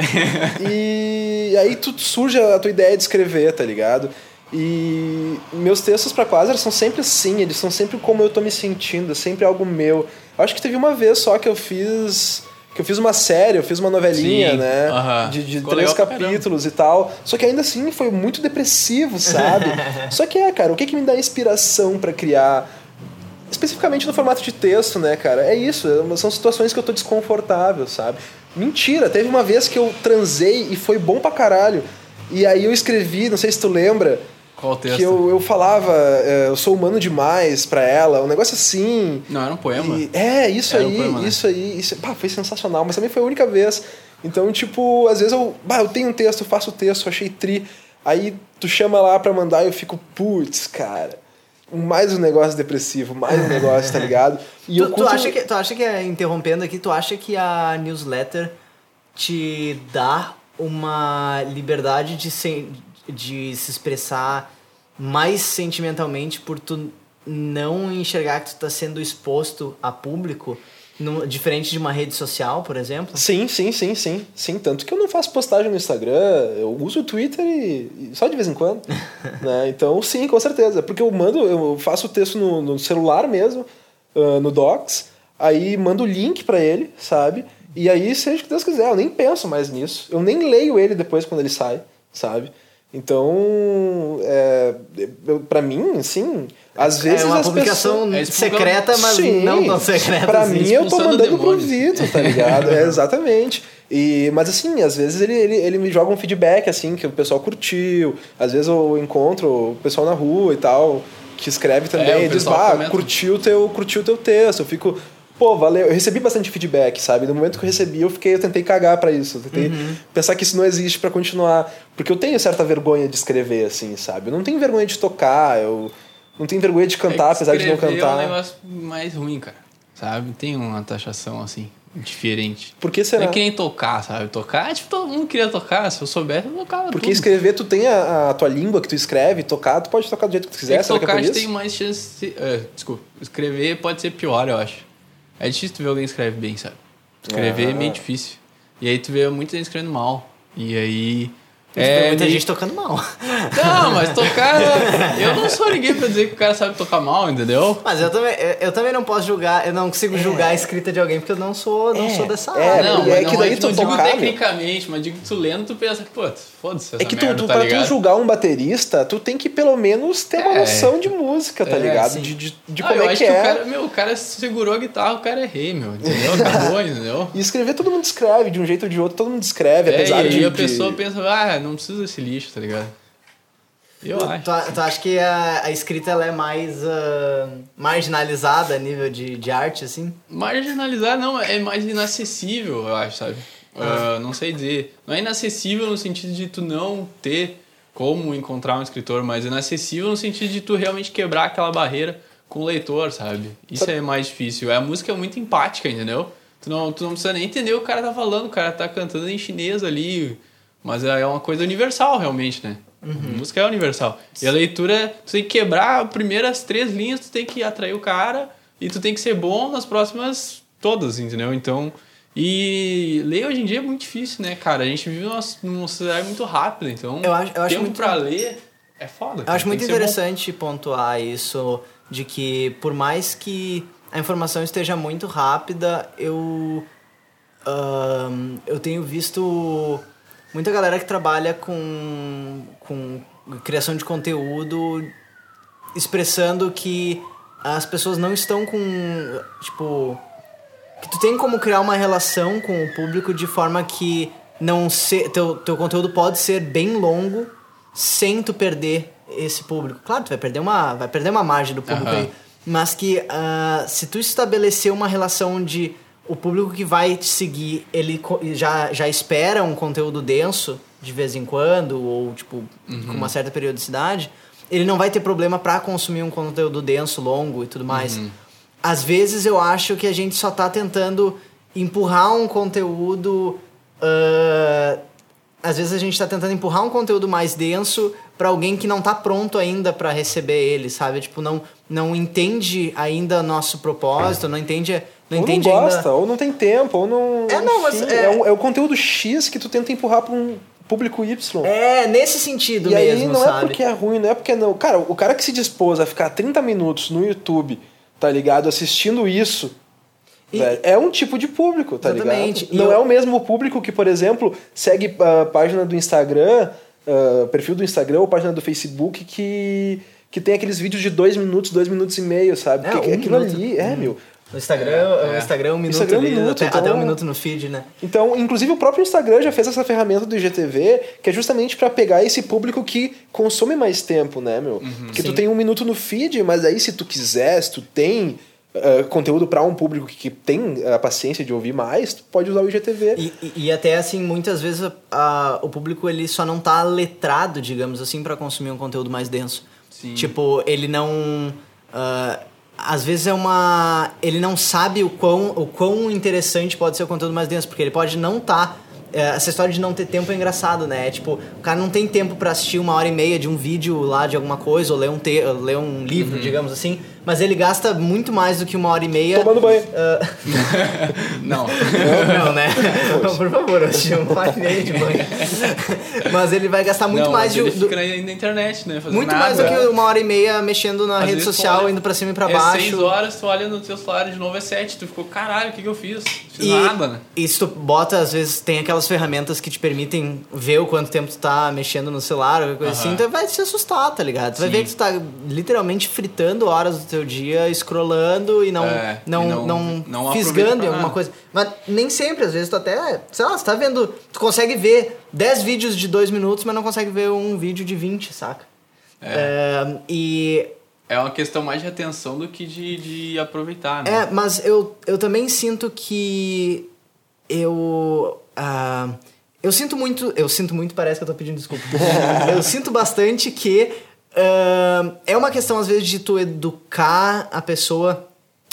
e aí tu surge a tua ideia de escrever, tá ligado? E meus textos para Quasar são sempre assim, eles são sempre como eu tô me sentindo, sempre algo meu. Eu acho que teve uma vez só que eu fiz que eu fiz uma série, eu fiz uma novelinha, Sim, né? Uh -huh. De, de três capítulos e tal. Só que ainda assim foi muito depressivo, sabe? só que é, cara, o que, que me dá inspiração para criar? Especificamente no formato de texto, né, cara? É isso, é são situações que eu tô desconfortável, sabe? Mentira, teve uma vez que eu transei e foi bom pra caralho. E aí eu escrevi, não sei se tu lembra, qual texto? Que eu, eu falava, é, eu sou humano demais pra ela, um negócio assim. Não, era um poema. E, é, isso era aí, um poema, né? isso aí. Isso, pá, foi sensacional, mas também foi a única vez. Então, tipo, às vezes eu, bah, eu tenho um texto, faço o texto, achei tri. Aí tu chama lá pra mandar e eu fico, putz, cara. Mais um negócio depressivo, mais um negócio, tá ligado? E tu, eu curto... tu, acha que, tu acha que, é, interrompendo aqui, tu acha que a newsletter te dá uma liberdade de, ser, de se expressar mais sentimentalmente por tu não enxergar que tu tá sendo exposto a público No, diferente de uma rede social, por exemplo? Sim, sim, sim, sim. Sim, tanto que eu não faço postagem no Instagram, eu uso o Twitter e, e só de vez em quando. né? Então, sim, com certeza. Porque eu mando, eu faço o texto no, no celular mesmo, uh, no Docs, aí mando o link para ele, sabe? E aí, seja o que Deus quiser, eu nem penso mais nisso. Eu nem leio ele depois quando ele sai, sabe? Então, é, para mim, sim, às vezes é uma publicação pessoas... secreta, mas sim, não tão secreta. Pra assim. mim, eu tô mandando pro Vitor, tá ligado? é, exatamente. E, mas assim, às vezes ele, ele, ele me joga um feedback, assim, que o pessoal curtiu. Às vezes eu encontro o pessoal na rua e tal, que escreve também é, e diz, ah, curtiu teu, curtiu teu texto. Eu fico, pô, valeu. Eu recebi bastante feedback, sabe? No momento que eu recebi, eu fiquei, eu tentei cagar para isso. Eu tentei uhum. pensar que isso não existe para continuar. Porque eu tenho certa vergonha de escrever, assim, sabe? Eu não tenho vergonha de tocar, eu não tenho vergonha de cantar, é apesar de não cantar. É um negócio mais ruim, cara. Sabe? Tem uma taxação assim diferente. Por que será? Não é que nem tocar, sabe? Tocar, tipo, todo mundo queria tocar. Se eu soubesse, eu tocava Porque tudo. escrever, tu tem a, a, tua língua que tu escreve, tocar, tu pode tocar do jeito que tu quiser. É que tocar, que é tem mais chance... De, uh, desculpa. Escrever pode ser pior, eu acho. É difícil tu ver alguém escreve bem, sabe? Escrever ah. é meio difícil. E aí tu vê muita gente escrevendo mal. E aí é, muita gente tocando mal. Não, mas tocar. eu não sou ninguém pra dizer que o cara sabe tocar mal, entendeu? Mas eu também, eu também não posso julgar, eu não consigo é. julgar a escrita de alguém porque eu não sou, não é. sou dessa área. Não, é que daí tu não digo tecnicamente, mas digo que tu lendo, tu pensa, pô, foda-se. É que tu, merda, tu tá pra tu julgar um baterista, tu tem que pelo menos ter uma é. noção de música, tá é, ligado? De, de, de ah, como é que, que é. O cara, meu, o cara segurou a guitarra, o cara é rei, meu, entendeu? Acabou, entendeu? E escrever todo mundo escreve, de um jeito ou de outro, todo mundo escreve, apesar e de. E a pessoa pensa, ah, não precisa desse lixo, tá ligado? Eu tu, acho. Tu, tu acha que a, a escrita ela é mais uh, marginalizada a nível de, de arte, assim? Marginalizada não, é mais inacessível, eu acho, sabe? Uh, não sei dizer. Não é inacessível no sentido de tu não ter como encontrar um escritor, mas é inacessível no sentido de tu realmente quebrar aquela barreira com o leitor, sabe? Isso é mais difícil. A música é muito empática, entendeu? Tu não, tu não precisa nem entender o que o cara tá falando, o cara tá cantando em chinês ali, mas é uma coisa universal, realmente, né? Uhum. A música é universal. E a leitura, tu tem que quebrar as primeiras três linhas, tu tem que atrair o cara e tu tem que ser bom nas próximas todas, entendeu? Então, e ler hoje em dia é muito difícil, né, cara? A gente vive numa, numa sociedade muito rápida, então eu acho, eu acho tempo muito... pra ler é foda. Eu acho muito interessante pontuar isso, de que por mais que a informação esteja muito rápida, eu, uh, eu tenho visto muita galera que trabalha com, com criação de conteúdo expressando que as pessoas não estão com, tipo que tu tem como criar uma relação com o público de forma que não se, teu, teu conteúdo pode ser bem longo sem tu perder esse público. Claro, tu vai perder uma, vai perder uma margem do público uhum. aí, mas que uh, se tu estabelecer uma relação de o público que vai te seguir, ele já, já espera um conteúdo denso de vez em quando ou tipo uhum. com uma certa periodicidade, ele não vai ter problema para consumir um conteúdo denso, longo e tudo mais. Uhum às vezes eu acho que a gente só tá tentando empurrar um conteúdo. Uh, às vezes a gente tá tentando empurrar um conteúdo mais denso para alguém que não tá pronto ainda para receber ele, sabe? Tipo, não, não entende ainda nosso propósito, não entende. Não ou entende não gosta, ainda... ou não tem tempo, ou não. É, não, mas. É... É, um, é o conteúdo X que tu tenta empurrar pra um público Y. É, nesse sentido e mesmo. E aí não sabe? é porque é ruim, não é porque não. Cara, o cara que se dispôs a ficar 30 minutos no YouTube tá ligado? Assistindo isso. E... é um tipo de público, tá Exatamente. ligado? Não eu... é o mesmo público que, por exemplo, segue a página do Instagram, uh, perfil do Instagram ou página do Facebook que, que tem aqueles vídeos de dois minutos, dois minutos e meio, sabe? É, Porque um aquilo minuto. ali, é, meu. No Instagram, é, é. Instagram é um minuto Instagram ali, um minuto, até, então, até um minuto no feed, né? Então, inclusive o próprio Instagram já fez essa ferramenta do IGTV, que é justamente para pegar esse público que consome mais tempo, né, meu? Uhum, que sim. tu tem um minuto no feed, mas aí se tu quiser, se tu tem uh, conteúdo para um público que, que, tem a paciência de ouvir mais, tu pode usar o IGTV. E, e, e até assim, muitas vezes a, a, o público ele só não tá letrado, digamos assim, para consumir um conteúdo mais denso. Sim. Tipo, ele não... Uh, às vezes é uma. Ele não sabe o quão, o quão interessante pode ser o conteúdo mais denso, porque ele pode não estar tá é, essa história de não ter tempo é engraçado, né? Tipo, o cara não tem tempo para assistir uma hora e meia de um vídeo lá de alguma coisa, ou ler um, te ler um livro, uhum. digamos assim mas ele gasta muito mais do que uma hora e meia. Tomando banho. Uh... não. não. Né? Não, por favor, eu tinha uma hora e meia de banho. mas ele vai gastar muito não, mais de. Ele do... fica na internet, né? muito nada. mais do que uma hora e meia mexendo na Às rede social, olha, indo pra cima e pra é baixo. Seis horas, tu olha no teu celular de novo é sete. Tu ficou, caralho, o que, que eu fiz? Fiz e, nada, né? E se tu bota, às vezes, tem aquelas ferramentas que te permitem ver o quanto tempo tu tá mexendo no celular, ou coisa uh -huh. assim, então vai te assustar, tá ligado? Tu Sim. vai ver que tu tá literalmente fritando horas do teu dia, scrollando scrollando e não, é, não, e não, não, não fisgando em alguma coisa. Mas nem sempre, às vezes tu até, sei lá, você tá vendo, tu consegue ver 10 vídeos de 2 minutos, mas não consegue ver um vídeo de 20, saca? É. é. e é uma questão mais de atenção do que de, de aproveitar, né? É, mas eu, eu também sinto que eu. Uh, eu sinto muito. Eu sinto muito, parece que eu tô pedindo desculpa. eu sinto bastante que Uh, é uma questão, às vezes, de tu educar a pessoa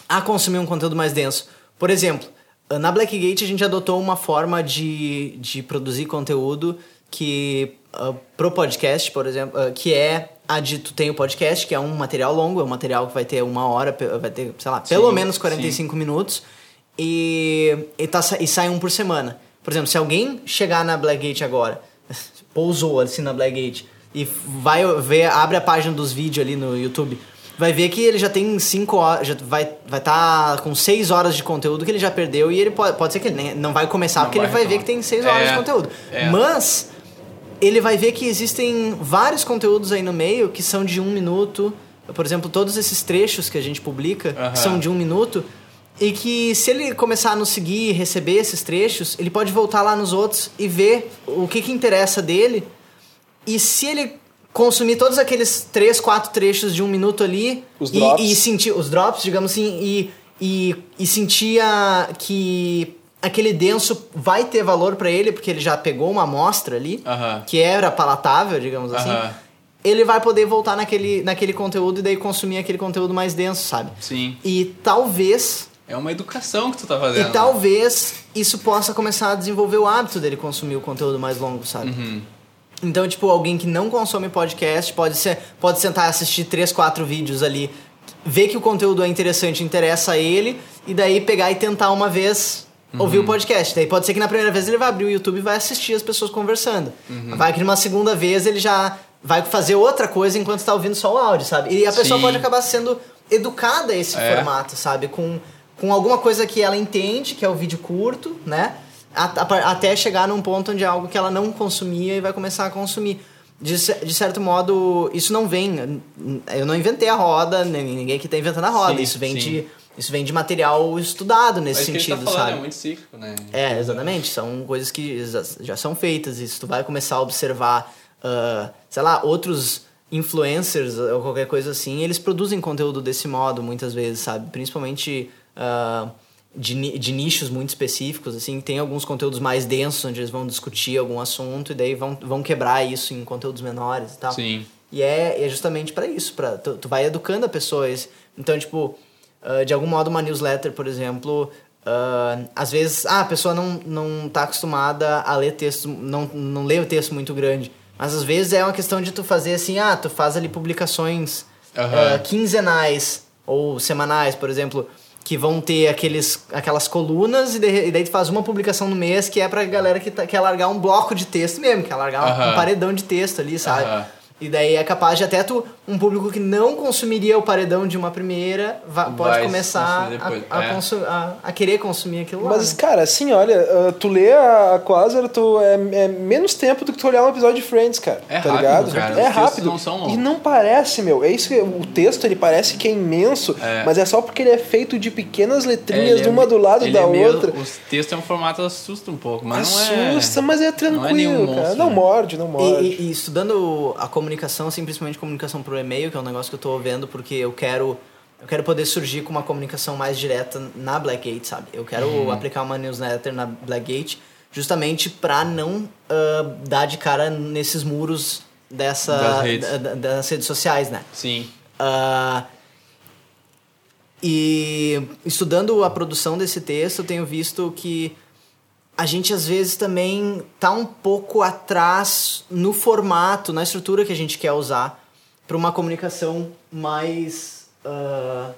a consumir um conteúdo mais denso. Por exemplo, na Blackgate a gente adotou uma forma de, de produzir conteúdo que uh, pro podcast, por exemplo, uh, que é a de tu tem o podcast, que é um material longo, é um material que vai ter uma hora, vai ter, sei lá, sim, pelo menos 45 sim. minutos, e, e, tá, e sai um por semana. Por exemplo, se alguém chegar na Blackgate agora, pousou assim na Blackgate, e vai ver, abre a página dos vídeos ali no YouTube, vai ver que ele já tem 5 horas, já vai vai estar tá com 6 horas de conteúdo que ele já perdeu e ele pode, pode ser que ele nem, não vai começar não porque vai ele vai ver que tem 6 horas é, de conteúdo. É. Mas ele vai ver que existem vários conteúdos aí no meio que são de um minuto. Por exemplo, todos esses trechos que a gente publica uh -huh. são de um minuto. E que se ele começar a nos seguir e receber esses trechos, ele pode voltar lá nos outros e ver o que, que interessa dele e se ele consumir todos aqueles três, quatro trechos de um minuto ali os e, drops. e sentir os drops, digamos assim, e, e, e sentia que aquele denso vai ter valor para ele porque ele já pegou uma amostra ali uh -huh. que era palatável, digamos uh -huh. assim. Ele vai poder voltar naquele, naquele conteúdo e daí consumir aquele conteúdo mais denso, sabe? Sim. E talvez é uma educação que tu tá fazendo. E talvez isso possa começar a desenvolver o hábito dele consumir o conteúdo mais longo, sabe? Uhum. Então, tipo, alguém que não consome podcast pode, ser, pode sentar e assistir três, quatro vídeos ali, ver que o conteúdo é interessante, interessa a ele, e daí pegar e tentar uma vez uhum. ouvir o podcast. Daí pode ser que na primeira vez ele vai abrir o YouTube e vai assistir as pessoas conversando. Uhum. Vai que numa segunda vez ele já vai fazer outra coisa enquanto está ouvindo só o áudio, sabe? E a pessoa Sim. pode acabar sendo educada a esse é. formato, sabe? Com, com alguma coisa que ela entende, que é o vídeo curto, né? Até chegar num ponto onde é algo que ela não consumia e vai começar a consumir. De, de certo modo, isso não vem. Eu não inventei a roda, ninguém aqui está inventando a roda. Sim, isso vem sim. de. Isso vem de material estudado nesse Mas sentido, que tá falando, sabe? É muito cíclico, né? É, exatamente. São coisas que já são feitas. E se tu vai começar a observar, uh, sei lá, outros influencers ou qualquer coisa assim, eles produzem conteúdo desse modo muitas vezes, sabe? Principalmente. Uh, de, de nichos muito específicos, assim, tem alguns conteúdos mais densos onde eles vão discutir algum assunto e daí vão, vão quebrar isso em conteúdos menores e tal. Sim. E é, é justamente para isso, para tu, tu, vai educando a pessoa. Então, tipo, uh, de algum modo uma newsletter, por exemplo, uh, às vezes, ah, a pessoa não, não tá acostumada a ler texto, não, não lê o texto muito grande. Mas às vezes é uma questão de tu fazer assim, ah, tu faz ali publicações uh, quinzenais ou semanais, por exemplo que vão ter aqueles, aquelas colunas e, de, e daí tu faz uma publicação no mês que é pra galera que tá, quer largar um bloco de texto mesmo, quer largar uh -huh. um paredão de texto ali, sabe? Uh -huh. E daí é capaz de até tu, um público que não consumiria o paredão de uma primeira, va, pode começar a, a, é. a, a, querer consumir aquilo lá. Mas, né? cara, assim, olha, uh, tu lê a Quasar, tu é, é, menos tempo do que tu olhar um episódio de Friends, cara. É tá rápido, ligado? Cara. É rápido. Não são e não parece, meu. É isso que o texto ele parece que é imenso, é. mas é só porque ele é feito de pequenas letrinhas, é, uma é, do lado da é outra. o texto é um formato assusta um pouco, mas assusta, não é. Assusta, mas é tranquilo, cara. Monstro, não né? morde, não morde. E, e, e estudando a comunicação, assim, principalmente principalmente comunicação por e-mail, que é um negócio que eu estou vendo porque eu quero eu quero poder surgir com uma comunicação mais direta na Blackgate, sabe? Eu quero uhum. aplicar uma newsletter na Blackgate justamente para não uh, dar de cara nesses muros dessa das redes, da, das redes sociais, né? Sim. Uh, e estudando a produção desse texto, eu tenho visto que a gente às vezes também tá um pouco atrás no formato, na estrutura que a gente quer usar para uma comunicação mais uh,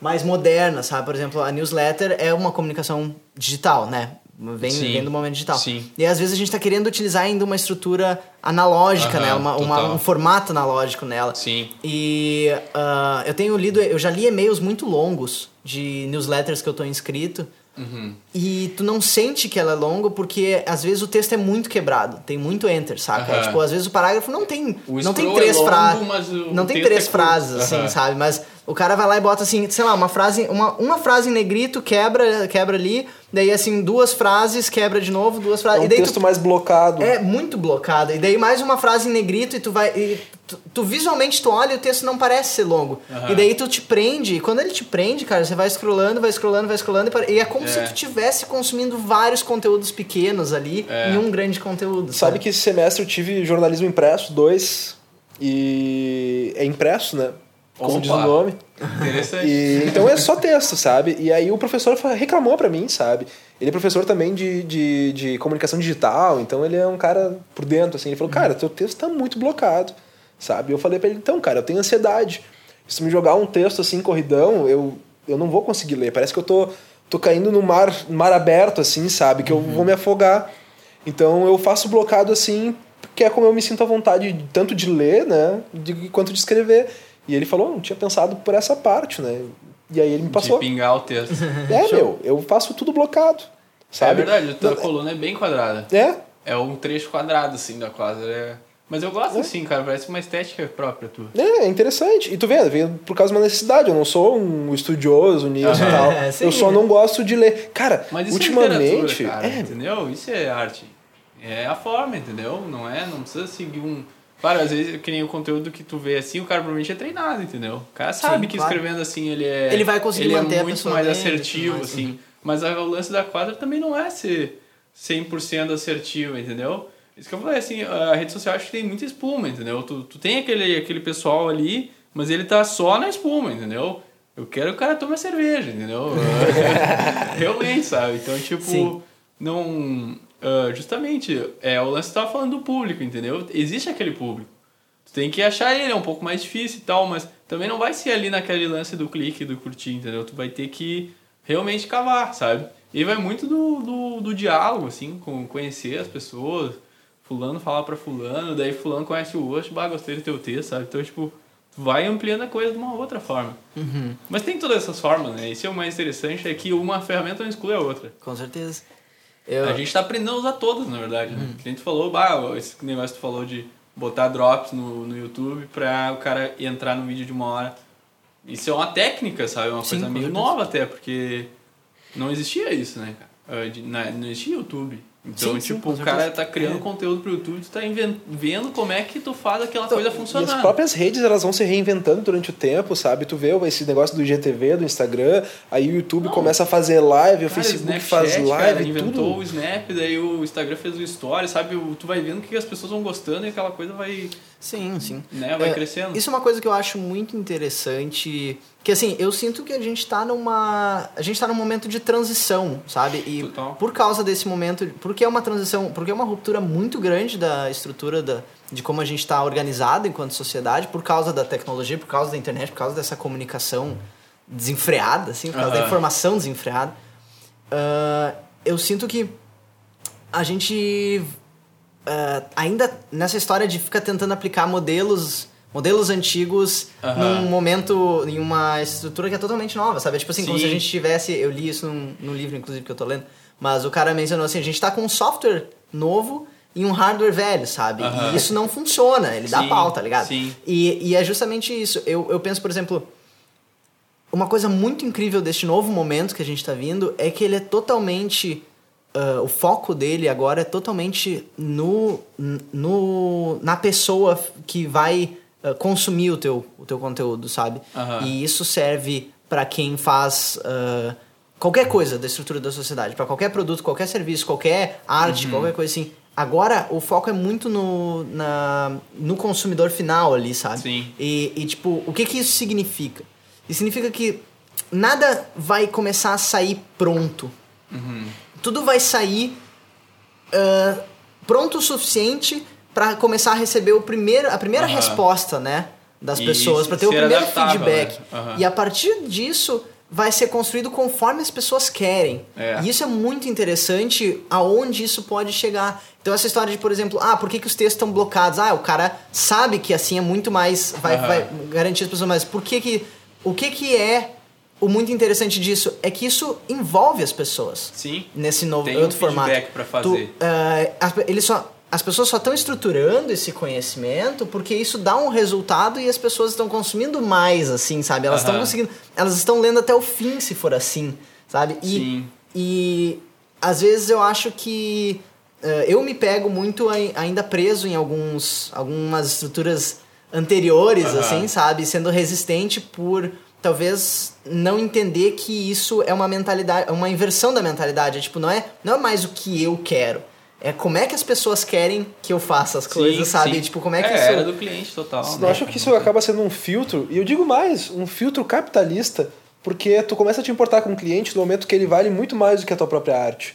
mais moderna, sabe? Por exemplo, a newsletter é uma comunicação digital, né? Vem, vem do momento digital. Sim. E às vezes a gente está querendo utilizar ainda uma estrutura analógica, né? Uma, uma, um formato analógico nela. Sim. E uh, eu tenho lido, eu já li e-mails muito longos de newsletters que eu estou inscrito Uhum. E tu não sente que ela é longa porque às vezes o texto é muito quebrado, tem muito enter, saca? Uhum. Tipo, às vezes o parágrafo não tem, o não tem três é frases, não tem três é frases assim, uhum. sabe? Mas o cara vai lá e bota assim, sei lá, uma frase, uma, uma frase em negrito, quebra, quebra ali, daí assim, duas frases, quebra de novo, duas frases. É um texto tu... mais blocado. É, muito blocado. E daí mais uma frase em negrito e tu vai. E tu, tu, visualmente tu olha e o texto não parece ser longo. Uhum. E daí tu te prende. E quando ele te prende, cara, você vai scrollando, vai scrollando, vai scrollando. E é como é. se tu tivesse consumindo vários conteúdos pequenos ali é. em um grande conteúdo. Sabe, sabe que esse semestre eu tive jornalismo impresso, dois. E é impresso, né? Como Opa. diz o nome. Interessante. E, então é só texto, sabe? E aí o professor reclamou para mim, sabe? Ele é professor também de, de, de, comunicação digital, então ele é um cara por dentro, assim. Ele falou, cara, teu texto tá muito blocado, sabe? Eu falei para ele, então, cara, eu tenho ansiedade. Se me jogar um texto assim, corridão, eu, eu não vou conseguir ler. Parece que eu tô, tô caindo no mar, mar aberto, assim, sabe? Que eu vou me afogar. Então eu faço blocado assim, que é como eu me sinto à vontade tanto de ler, né? De, quanto de escrever. E ele falou, não tinha pensado por essa parte, né? E aí ele me passou. De pingar o texto. É, meu, eu faço tudo blocado. Sabe? É verdade, a tua coluna é bem quadrada. É? É um trecho quadrado, assim, da quadra. É... Mas eu gosto assim, cara, parece uma estética própria tua. É, é interessante. E tu vê, veio por causa de uma necessidade. Eu não sou um estudioso nisso e tal. É, sim. eu só não gosto de ler. Cara, Mas isso é ultimamente. literatura, cara, é, entendeu? Isso é arte. É a forma, entendeu? Não é, não precisa seguir um. Claro, às vezes, que nem o conteúdo que tu vê assim, o cara provavelmente é treinado, entendeu? O cara sabe Sim, que claro. escrevendo assim ele é. Ele vai conseguir ele manter a é muito mais assertivo, mais, assim. Mas a- o lance da quadra também não é ser 100% assertivo, entendeu? Isso que eu falei, assim, a rede social acho que tem muita espuma, entendeu? Tu, tu tem aquele, aquele pessoal ali, mas ele tá só na espuma, entendeu? Eu quero que o cara tome a cerveja, entendeu? Realmente, sabe? Então, tipo, Sim. não. Ah, justamente, é o lance que tava falando do público, entendeu? Existe aquele público. Tu tem que achar ele, é um pouco mais difícil e tal, mas também não vai ser ali naquele lance do clique, do curtir, entendeu? Tu vai ter que realmente cavar, sabe? E vai muito do, do, do diálogo, assim, com conhecer as pessoas, fulano falar pra fulano, daí fulano conhece o outro, bah, gostei do teu texto, sabe? Então, tipo, tu vai ampliando a coisa de uma outra forma. Mas tem todas essas formas, né? Isso é o mais interessante, é que uma ferramenta não exclui a outra. Com certeza. Eu, A gente tá aprendendo a usar todas, na verdade, né? Que a gente falou, bah, esse negócio que tu falou de botar drops no, no YouTube pra o cara entrar no vídeo de uma hora. Isso é uma técnica, sabe? É uma Sim, coisa meio nova até, porque não existia isso, né, cara? Ah, Não existia YouTube. Então, Sim, sim, tipo, com o cara tá criando É. conteúdo pro YouTube, tu tá vendo como é que tu faz aquela coisa E as funcionar. próprias redes elas vão se reinventando durante o tempo, sabe? Tu vê esse negócio do IGTV, do Instagram, aí o YouTube Não. começa a fazer live, o Cara, Facebook Snapchat, faz cara, live, inventou tudo. o Snap, daí o Instagram fez o Story, sabe? O- Tu vai vendo que as pessoas vão gostando e aquela coisa vai, sim, sim. né, vai É, crescendo. Isso é uma coisa que eu acho muito interessante. Que assim, eu sinto que a gente tá numa. A gente tá num momento de transição, sabe? E Total. por causa desse momento. Porque é uma transição. Porque é uma ruptura muito grande da estrutura da, de como a gente está organizado enquanto sociedade, por causa da tecnologia, por causa da internet, por causa dessa comunicação desenfreada, assim, por causa da Aham. informação desenfreada. Ah, eu sinto que a gente ah, ainda nessa história de ficar tentando aplicar modelos modelos antigos Aham. num momento em uma estrutura que é totalmente nova sabe É tipo assim como Sim. se a gente tivesse eu li isso num, num livro inclusive que eu tô lendo mas o cara mencionou assim a gente tá com um software novo e um hardware velho sabe Aham. e isso não funciona ele dá Sim, pau tá ligado sim. e, e é justamente isso eu, eu penso por exemplo uma coisa muito incrível deste novo momento que a gente está vindo é que ele é totalmente. Ah, o foco dele agora é totalmente no, no na pessoa que vai ah, consumir o teu, o teu conteúdo, sabe? Aham. E isso serve para quem faz ah, qualquer coisa da estrutura da sociedade, para qualquer produto, qualquer serviço, qualquer arte, qualquer coisa assim. Agora o foco é muito no, na, no consumidor final ali, sabe? Sim. E, e, tipo, o que que isso significa? Isso significa que nada vai começar a sair pronto. Uhum. Tudo vai sair uh, pronto o suficiente para começar a receber o primeiro, a primeira resposta, né? Das pessoas, para ter o primeiro feedback. Né? E a partir disso vai ser construído conforme as pessoas querem. É. E isso é muito interessante aonde isso pode chegar. Então essa história de, por exemplo, ah, por que, que os textos estão blocados? Ah, o cara sabe que assim é muito mais. Vai, uhum. vai garantir as pessoas mais. Por que que. O que que é o muito interessante disso é que isso envolve as pessoas. Sim. Nesse novo Tem outro um formato. para fazer. Tu, uh, ele só as pessoas só estão estruturando esse conhecimento porque isso dá um resultado e as pessoas estão consumindo mais, assim, sabe? Elas estão uhum. conseguindo. Elas estão lendo até o fim, se for assim, sabe? E, Sim. E às vezes eu acho que. Uh, eu me pego muito ainda preso em alguns, algumas estruturas anteriores, uhum. assim, sabe? Sendo resistente por talvez não entender que isso é uma mentalidade, uma inversão da mentalidade. É, tipo, não é, não é mais o que eu quero é como é que as pessoas querem que eu faça as coisas, sim, sabe? Sim. Tipo, como é que é, isso... era do cliente total. Eu né? acho que isso acaba sendo um filtro, e eu digo mais, um filtro capitalista, porque tu começa a te importar com o cliente no momento que ele vale muito mais do que a tua própria arte.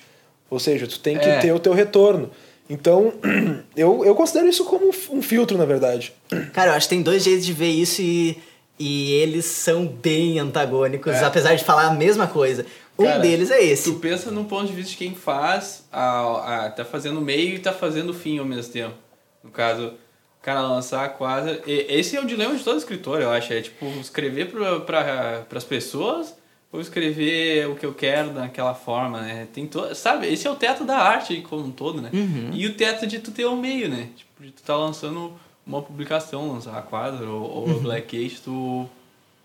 Ou seja, tu tem que é. ter o teu retorno. Então, eu, eu considero isso como um filtro, na verdade. Cara, eu acho que tem dois jeitos de ver isso e, e eles são bem antagônicos, é. apesar de falar a mesma coisa. Um Cara, deles é esse. Tu pensa no ponto de vista de quem faz, a, a, tá fazendo o meio e tá fazendo o fim ao mesmo tempo. No caso, o cara lançar quase. Esse é o dilema de todo escritor, eu acho. É tipo, escrever para as pessoas ou escrever o que eu quero daquela forma, né? Tem to... Sabe, esse é o teto da arte como um todo, né? Uhum. E o teto de tu ter o um meio, né? Tipo, de tu tá lançando uma publicação, lançar quadro ou, ou uhum. Black Age, tu.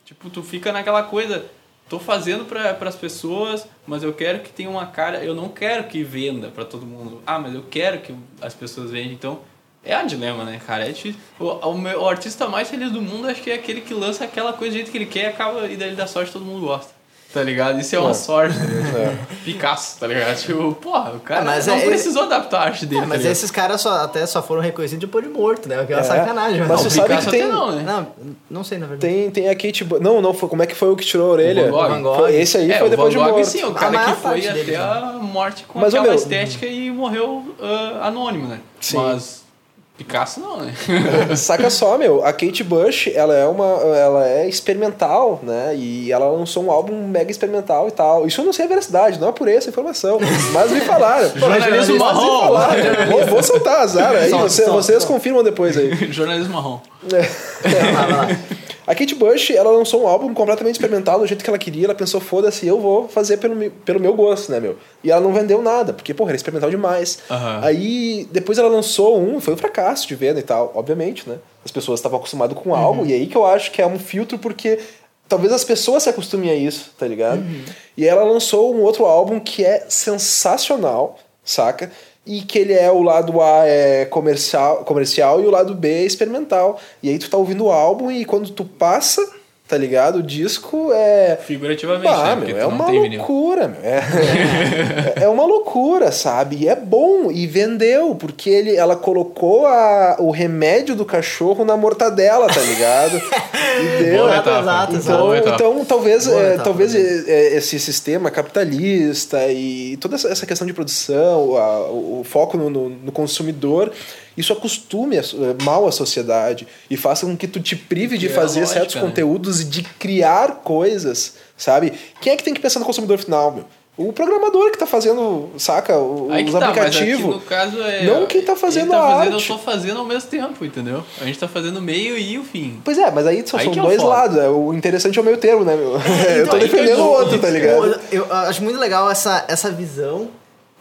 Tipo, tu fica naquela coisa tô fazendo para as pessoas, mas eu quero que tenha uma cara, eu não quero que venda para todo mundo. Ah, mas eu quero que as pessoas vendam. Então, é um dilema, né, cara? É difícil. O, o, o, artista mais feliz do mundo acho que é aquele que lança aquela coisa do jeito que ele quer e acaba e daí ele dá sorte todo mundo gosta. Tá ligado? Isso é uma é. sorte. É. Picasso, tá ligado? Tipo, porra, o cara mas não é, precisou ele... adaptar a arte dele. É, mas tá esses caras só, até só foram reconhecidos depois de morto, né? Aquela é. sacanagem. Mas você sabe que tem... Não, né? não, não sei, na verdade. Tem, tem a Kate... Não, não, foi, como é que foi o que tirou a orelha? O Van Gogh. Foi, esse aí é, foi depois de morto. sim, o cara que foi até dele, a morte com mas, aquela meu... estética e morreu uh, anônimo, né? Sim. Mas Picasso não, né? Saca só, meu, a Kate Bush, ela é uma ela é experimental, né? E ela lançou um álbum mega experimental e tal. Isso eu não sei a veracidade, não é por essa informação, mas me falaram. Jornalismo marrom. Falaram. Vou, vou soltar azar aí, você, vocês confirmam depois aí. Jornalismo marrom. É. É, vai lá. A Kate Bush, ela lançou um álbum completamente experimental do jeito que ela queria. Ela pensou, foda-se, eu vou fazer pelo, pelo meu gosto, né, meu? E ela não vendeu nada, porque, porra, era experimental demais. Uhum. Aí, depois ela lançou um, foi um fracasso de venda e tal, obviamente, né? As pessoas estavam acostumadas com algo, uhum. e aí que eu acho que é um filtro, porque talvez as pessoas se acostumem a isso, tá ligado? Uhum. E ela lançou um outro álbum que é sensacional, saca? E que ele é o lado A é comercial, comercial e o lado B é experimental. E aí tu tá ouvindo o álbum e quando tu passa tá ligado? O disco é. Figurativamente, bah, né? meu, é uma loucura, meu. É, é uma loucura, sabe? E é bom, e vendeu, porque ele, ela colocou a, o remédio do cachorro na mortadela, tá ligado? E deu. Exato, então, então, talvez, é, talvez é, esse sistema capitalista e toda essa questão de produção, a, o foco no, no, no consumidor isso acostume mal a sociedade e faça com que tu te prive de é fazer lógica, certos né? conteúdos e de criar coisas, sabe? Quem é que tem que pensar no consumidor final, meu? O programador que tá fazendo, saca, os tá, aplicativos. no caso é. Não quem tá fazendo tá a fazendo, arte. Eu tô fazendo ao mesmo tempo, entendeu? A gente tá fazendo o meio e o fim. Pois é, mas aí só aí são é dois é lados. O interessante é o meio termo, né, meu? Então, eu tô defendendo o outro, tá ligado? Eu, eu acho muito legal essa, essa visão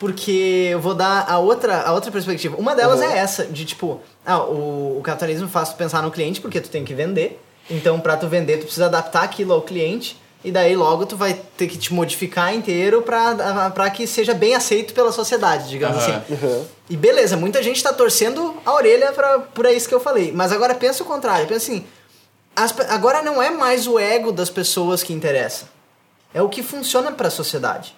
porque eu vou dar a outra, a outra perspectiva. Uma delas uhum. é essa, de tipo, ah, o, o capitalismo faz tu pensar no cliente porque tu tem que vender. Então, para tu vender, tu precisa adaptar aquilo ao cliente. E daí logo tu vai ter que te modificar inteiro para que seja bem aceito pela sociedade, digamos uhum. assim. Uhum. E beleza, muita gente tá torcendo a orelha pra, por isso que eu falei. Mas agora pensa o contrário, pensa assim, as, agora não é mais o ego das pessoas que interessa. É o que funciona para a sociedade.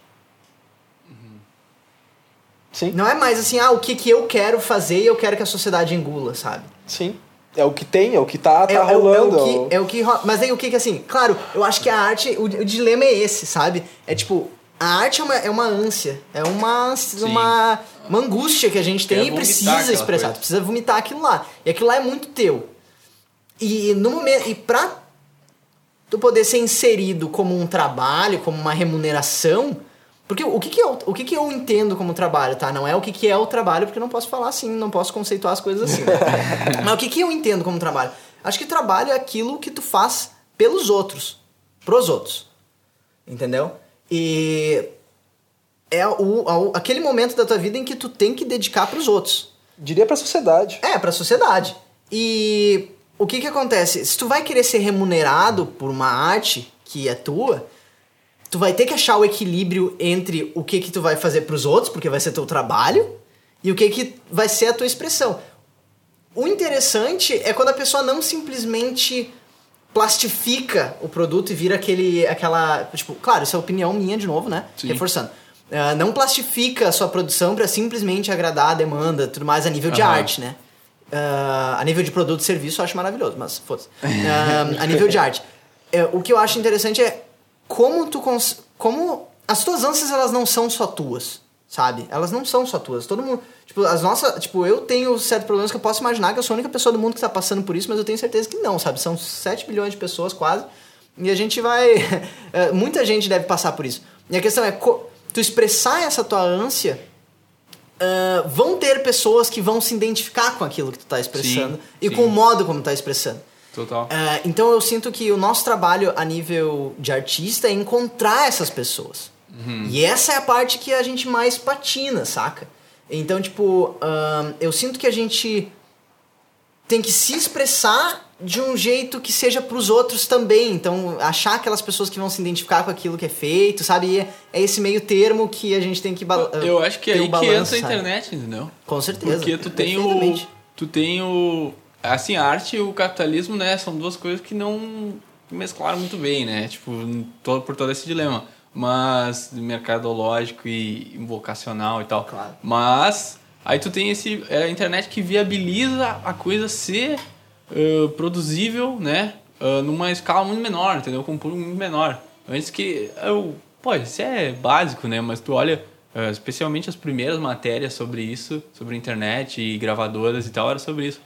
Sim. Não é mais assim, ah, o que, que eu quero fazer e eu quero que a sociedade engula, sabe? Sim. É o que tem, é o que tá, tá é, rolando. É, é, o que, é o que Mas aí o que que assim, claro, eu acho que a arte, o, o dilema é esse, sabe? É tipo, A arte é uma, é uma ânsia, é uma, uma, uma angústia que a gente tem e precisa expressar. Tu precisa vomitar aquilo lá. E aquilo lá é muito teu. E no momento. E pra tu poder ser inserido como um trabalho, como uma remuneração. Porque o que, que, eu, o que, que eu entendo como trabalho, tá? Não é o que, que é o trabalho, porque eu não posso falar assim, não posso conceituar as coisas assim. Mas o que, que eu entendo como trabalho? Acho que trabalho é aquilo que tu faz pelos outros, pros outros. Entendeu? E é o, aquele momento da tua vida em que tu tem que dedicar para os outros. Diria para a sociedade. É, para a sociedade. E o que que acontece? Se tu vai querer ser remunerado por uma arte que é tua, tu vai ter que achar o equilíbrio entre o que que tu vai fazer para os outros, porque vai ser teu trabalho, e o que que vai ser a tua expressão. O interessante é quando a pessoa não simplesmente plastifica o produto e vira aquele, aquela. Tipo, claro, isso é opinião minha de novo, né? Sim. Reforçando. Uh, não plastifica a sua produção para simplesmente agradar a demanda, tudo mais a nível de arte, né? Uh, a nível de produto e serviço eu acho maravilhoso, mas foda-se. Uh, a nível de arte. o que eu acho interessante é como tu. Como. As tuas ânsias elas não são só tuas, sabe? Elas não são só tuas. Todo mundo. Tipo, as nossas. Tipo, eu tenho certos problemas que eu posso imaginar que eu sou a única pessoa do mundo que está passando por isso, mas eu tenho certeza que não, sabe? São 7 bilhões de pessoas quase. E a gente vai. Eh, muita gente deve passar por isso. E a questão é, tu expressar essa tua ânsia. Uh, vão ter pessoas que vão se identificar com aquilo que tu está expressando sim, e sim. com o modo como tu tá expressando. Total. Uh, então eu sinto que o nosso trabalho a nível de artista é encontrar essas pessoas. Uhum. E essa é a parte que a gente mais patina, saca? Então, tipo, uh, eu sinto que a gente tem que se expressar de um jeito que seja para os outros também. Então, achar aquelas pessoas que vão se identificar com aquilo que é feito, sabe? E é, é esse meio termo que a gente tem que Eu acho que é aí balanço, que entra a internet, entendeu? Com certeza. Porque tu tem o tu tem o assim, a arte e o capitalismo, né, são duas coisas que não mesclaram muito bem, né? Tipo, todo, por todo esse dilema mas mercadológico e vocacional e tal. Claro. Mas aí tu tem esse é a internet que viabiliza a coisa ser uh, produzível, né? Uh, numa escala muito menor, entendeu? Com um público muito menor. Antes que eu, pô, isso é básico, né? Mas tu olha uh, especialmente as primeiras matérias sobre isso, sobre internet e gravadoras e tal, era sobre isso.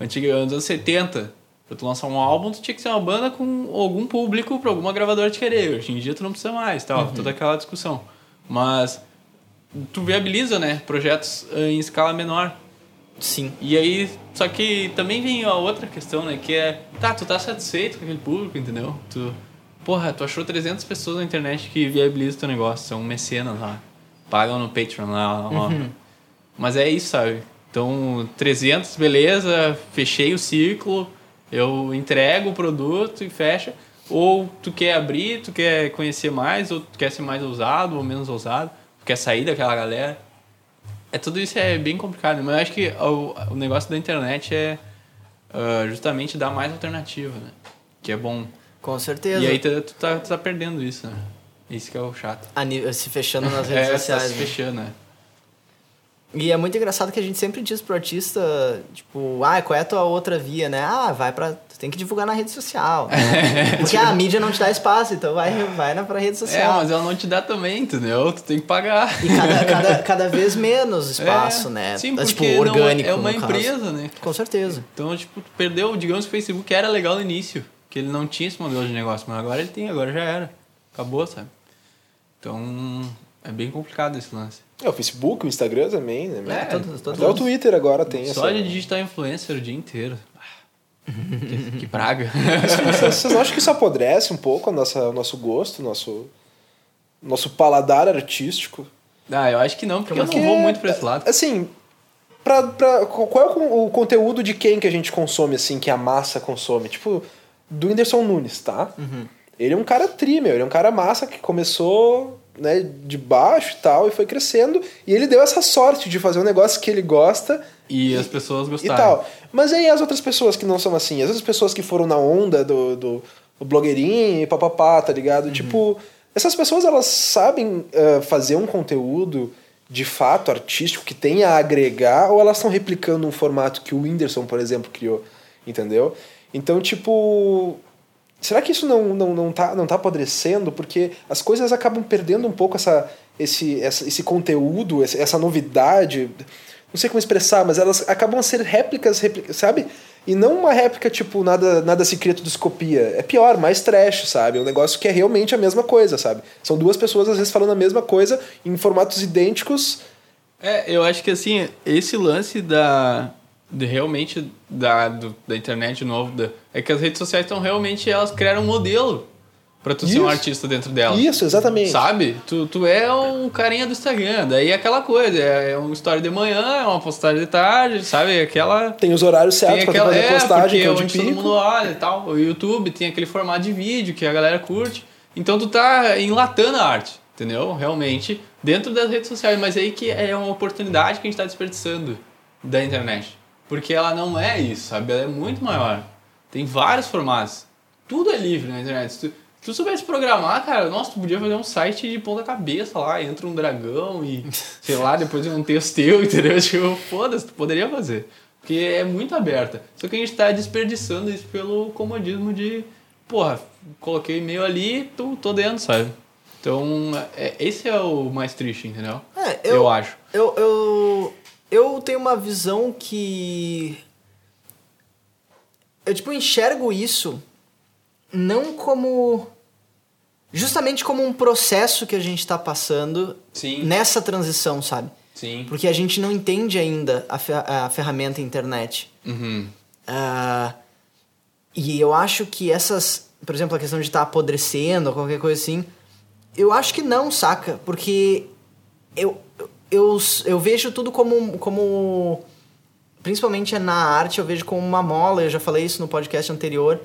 Antiga, nos anos 70, Pra tu lançar um álbum, tu tinha que ser uma banda com algum público pra alguma gravadora te querer. Hoje em dia tu não precisa mais, tal, uhum. toda aquela discussão. Mas tu viabiliza, né, projetos eh, em escala menor. Sim. E aí, só que também vem a outra questão, né, que é, tá, tu tá satisfeito com aquele público, entendeu? Tu, porra, tu achou 300 pessoas na internet que viabilizam teu negócio, são mecenas lá, pagam no Patreon lá, lá. Uhum. Mas é isso, sabe? Então, 300, beleza, fechei o ciclo, eu entrego o produto e fecha. Ou tu quer abrir, tu quer conhecer mais, ou tu quer ser mais ousado ou menos ousado, tu quer sair daquela galera. É tudo isso é bem complicado, mas eu acho que o, o negócio da internet é uh, justamente dar mais alternativa, né? Que é bom. Com certeza. E aí tu, tu, tá, tu tá perdendo isso, né? Isso que é o chato. se fechando nas redes é, sociais. Tá se né? fechando, né? E é muito engraçado que a gente sempre diz pro artista, tipo, ah, qual é a tua outra via, né? Ah, vai pra. Tu tem que divulgar na rede social. Né? Porque a mídia não te dá espaço, então vai, vai na pra rede é, social. É, mas ela não te dá também, entendeu? Tu tem que pagar. E cada, cada, cada vez menos espaço, é, né? Sim, porque tipo, orgânico. é uma empresa, caso. né? Com certeza. Então, tipo, tu perdeu, digamos que o Facebook era legal no início, que ele não tinha esse modelo de negócio, mas agora ele tem, agora já era. Acabou, sabe? Então, é bem complicado esse lance. É, o Facebook, o Instagram também, né? É, todos, todos Até o Twitter agora tem Só essa... de digital influencer o dia inteiro. que, que, praga. Vocês acham que isso apodrece um pouco a nossa, o nosso gosto, nosso, nosso paladar artístico? Ah, eu acho que não, porque, porque eu não vou muito pra esse lado. Assim, pra, pra, qual é o, o conteúdo de quem que a gente consome, assim, que a massa consome? Tipo, do Whindersson Nunes, tá? Uhum. Ele é um cara tri, meu. Ele é um cara massa que começou né, de baixo e tal, e foi crescendo. E ele deu essa sorte de fazer um negócio que ele gosta. E, e as pessoas gostaram. E tal. Mas aí as outras pessoas que não são assim, as outras pessoas que foram na onda do, do, do blogueirinho e papapá, tá ligado? Uhum. Tipo, essas pessoas elas sabem uh, fazer um conteúdo de fato artístico que tenha a agregar ou elas estão replicando um formato que o Whindersson, por exemplo, criou, entendeu? Então, tipo, será que isso não, não, não, tá, não tá apodrecendo? Porque as coisas acabam perdendo um pouco essa, esse, essa, esse conteúdo, essa novidade. Não sei como expressar, mas elas acabam a ser réplicas, sabe? E não uma réplica, tipo, nada, nada se cria, tudo se copia. É pior, mais trash, sabe? É um negócio que é realmente a mesma coisa, sabe? São duas pessoas, às vezes, falando a mesma coisa em formatos idênticos. É, eu acho que, assim, esse lance da... De realmente da, do, da internet de novo, da, é que as redes sociais estão realmente, elas criaram um modelo Pra tu Isso. ser um artista dentro dela. Isso, exatamente. Sabe? Tu, tu é um carinha do Instagram. Daí é aquela coisa, é, é uma história de manhã, é uma postagem de tarde, sabe? Aquela. Tem os horários certos pra aquela, fazer é, postagem, que é onde todo mundo olha e tal. O YouTube tem aquele formato de vídeo que a galera curte. Então tu tá enlatando a arte, entendeu? Realmente, dentro das redes sociais. Mas aí que é uma oportunidade que a gente tá desperdiçando da internet. Porque ela não é isso, sabe? Ela é muito maior. Tem vários formatos. Tudo é livre na internet. Tu, se tu soubesse programar, cara, nossa, tu podia fazer um site de ponta cabeça lá, entra um dragão e, sei lá, depois um texto teu, entendeu? Tipo, foda-se, tu poderia fazer. Porque é muito aberta. Só que a gente tá desperdiçando isso pelo comodismo de, porra, coloquei e-mail ali, tô, tô dentro, sabe? Então, é, esse é o mais triste, entendeu? É, eu, eu acho. Eu, eu, eu tenho uma visão que. Eu, tipo, enxergo isso não como. Justamente como um processo que a gente está passando Sim. nessa transição, sabe? Sim. Porque a gente não entende ainda a, fer a ferramenta internet. Uhum. Uh, e eu acho que essas. Por exemplo, a questão de estar tá apodrecendo ou qualquer coisa assim. Eu acho que não, saca? Porque eu, eu, eu vejo tudo como, como. Principalmente na arte, eu vejo como uma mola. Eu já falei isso no podcast anterior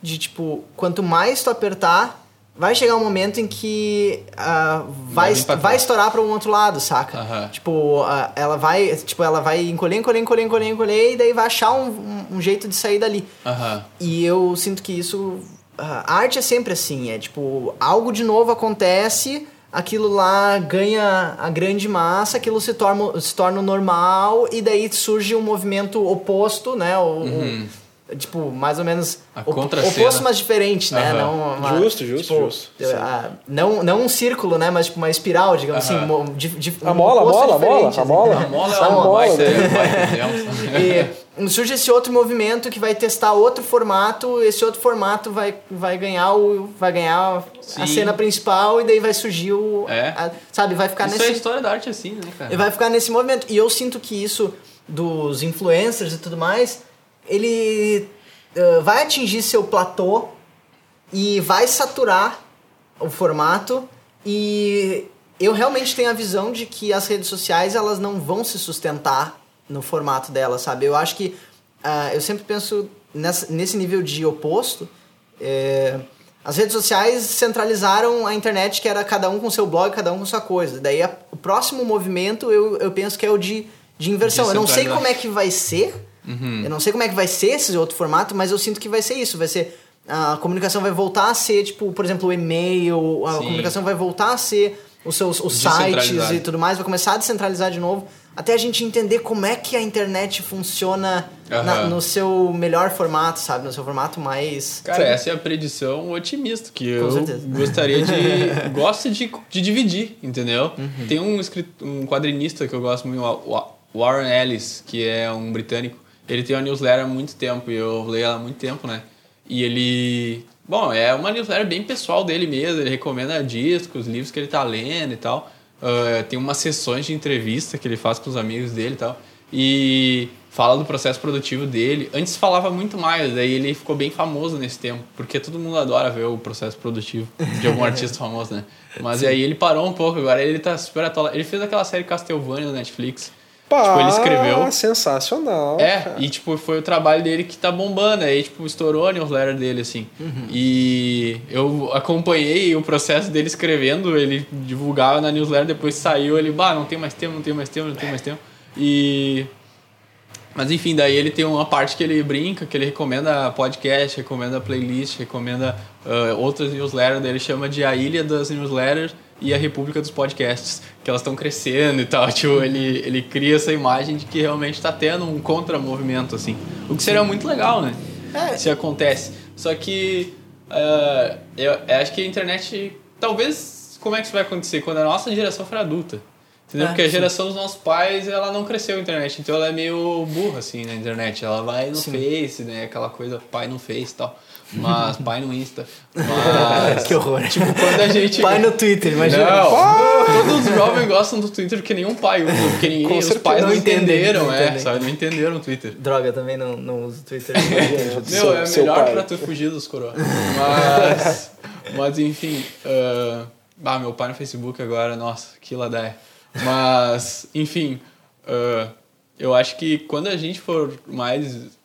de tipo, quanto mais tu apertar, vai chegar um momento em que uh, vai, vai, vai estourar para um outro lado, saca? Uhum. Tipo, uh, ela vai, tipo, ela vai encolher, encolher, encolher, encolher, encolher, e daí vai achar um, um, um jeito de sair dali. Uhum. E eu sinto que isso. Uh, a arte é sempre assim, é tipo, algo de novo acontece, aquilo lá ganha a grande massa, aquilo se torna, se torna normal, e daí surge um movimento oposto, né? O, uhum. o, tipo, mais ou menos a contra oposto, mas diferente, né? Uhum. Não uma, justo, justo, tipo, justo. Uh, não, não um círculo, né? Mas tipo uma espiral, digamos uhum. assim. De, de, a, mola, a mola, a mola, a mola, a mola. A mola é um E surge esse outro movimento que vai testar outro formato, esse outro formato vai, vai ganhar o vai ganhar Sim. a cena principal e daí vai surgir o é. a, sabe, vai ficar isso nesse é a história da arte assim, né, cara? E vai ficar nesse movimento. E eu sinto que isso dos influencers e tudo mais, ele uh, vai atingir seu platô e vai saturar o formato e eu realmente tenho a visão de que as redes sociais elas não vão se sustentar no formato delas, sabe? Eu acho que uh, eu sempre penso nessa, nesse nível de oposto. É, as redes sociais centralizaram a internet, que era cada um com seu blog, cada um com sua coisa. Daí a, o próximo movimento eu, eu penso que é o de, de inversão. De eu não sei como é que vai ser, Uhum. Eu não sei como é que vai ser esse outro formato, mas eu sinto que vai ser isso. Vai ser. A comunicação vai voltar a ser, tipo, por exemplo, o e-mail, a Sim. comunicação vai voltar a ser os seus os sites e tudo mais, vai começar a descentralizar de novo, até a gente entender como é que a internet funciona uhum. na, no seu melhor formato, sabe? No seu formato mais. Cara, sabe? essa é a predição otimista que Com eu certeza. gostaria de. gosto de, de dividir, entendeu? Uhum. Tem um, um quadrinista que eu gosto muito, o Warren Ellis, que é um britânico ele tem uma newsletter há muito tempo e eu leio ela há muito tempo, né? E ele. Bom, é uma newsletter bem pessoal dele mesmo. Ele recomenda discos, livros que ele tá lendo e tal. Uh, tem umas sessões de entrevista que ele faz com os amigos dele e tal. E fala do processo produtivo dele. Antes falava muito mais, daí ele ficou bem famoso nesse tempo, porque todo mundo adora ver o processo produtivo de algum artista famoso, né? Mas aí ele parou um pouco, agora ele tá super atual. Ele fez aquela série Castlevania no Netflix. Pá, tipo, ele escreveu. Sensacional. É, cara. e tipo, foi o trabalho dele que tá bombando. Aí, tipo, estourou a newsletter dele, assim. Uhum. E eu acompanhei o processo dele escrevendo, ele divulgava na newsletter, depois saiu, ele, bah, não tem mais tempo, não tem mais tempo, não tem mais tempo. E. Mas enfim, daí ele tem uma parte que ele brinca, que ele recomenda podcast, recomenda playlist, recomenda uh, outras newsletters, daí ele chama de a ilha das newsletters e a República dos Podcasts, que elas estão crescendo e tal. Tipo, ele, ele cria essa imagem de que realmente está tendo um contramovimento, assim. O que seria muito legal, né? É. Se acontece. Só que Uh, eu, eu acho que a internet. Talvez. Como é que isso vai acontecer? Quando a nossa geração for adulta. Entendeu? É, Porque a geração dos nossos pais, ela não cresceu na internet, então ela é meio burra, assim, na internet. Ela vai no sim. Face, né? Aquela coisa, pai no Face e tal. Mas pai no Insta. Mas. que horror. Tipo, quando a gente. Pai no Twitter, imagina. Não, todos os jovens gostam do Twitter porque nenhum pai usa. Porque ninguém, os pais não, não entenderam, não é, sabe? Não entenderam o Twitter. Droga, também não, não uso Twitter. Meu, é melhor pra tu fugir dos coroas. Mas. Mas enfim. Uh, ah, meu pai no Facebook agora, nossa, que ladaia. Mas, enfim. Uh, eu acho que quando a gente for mais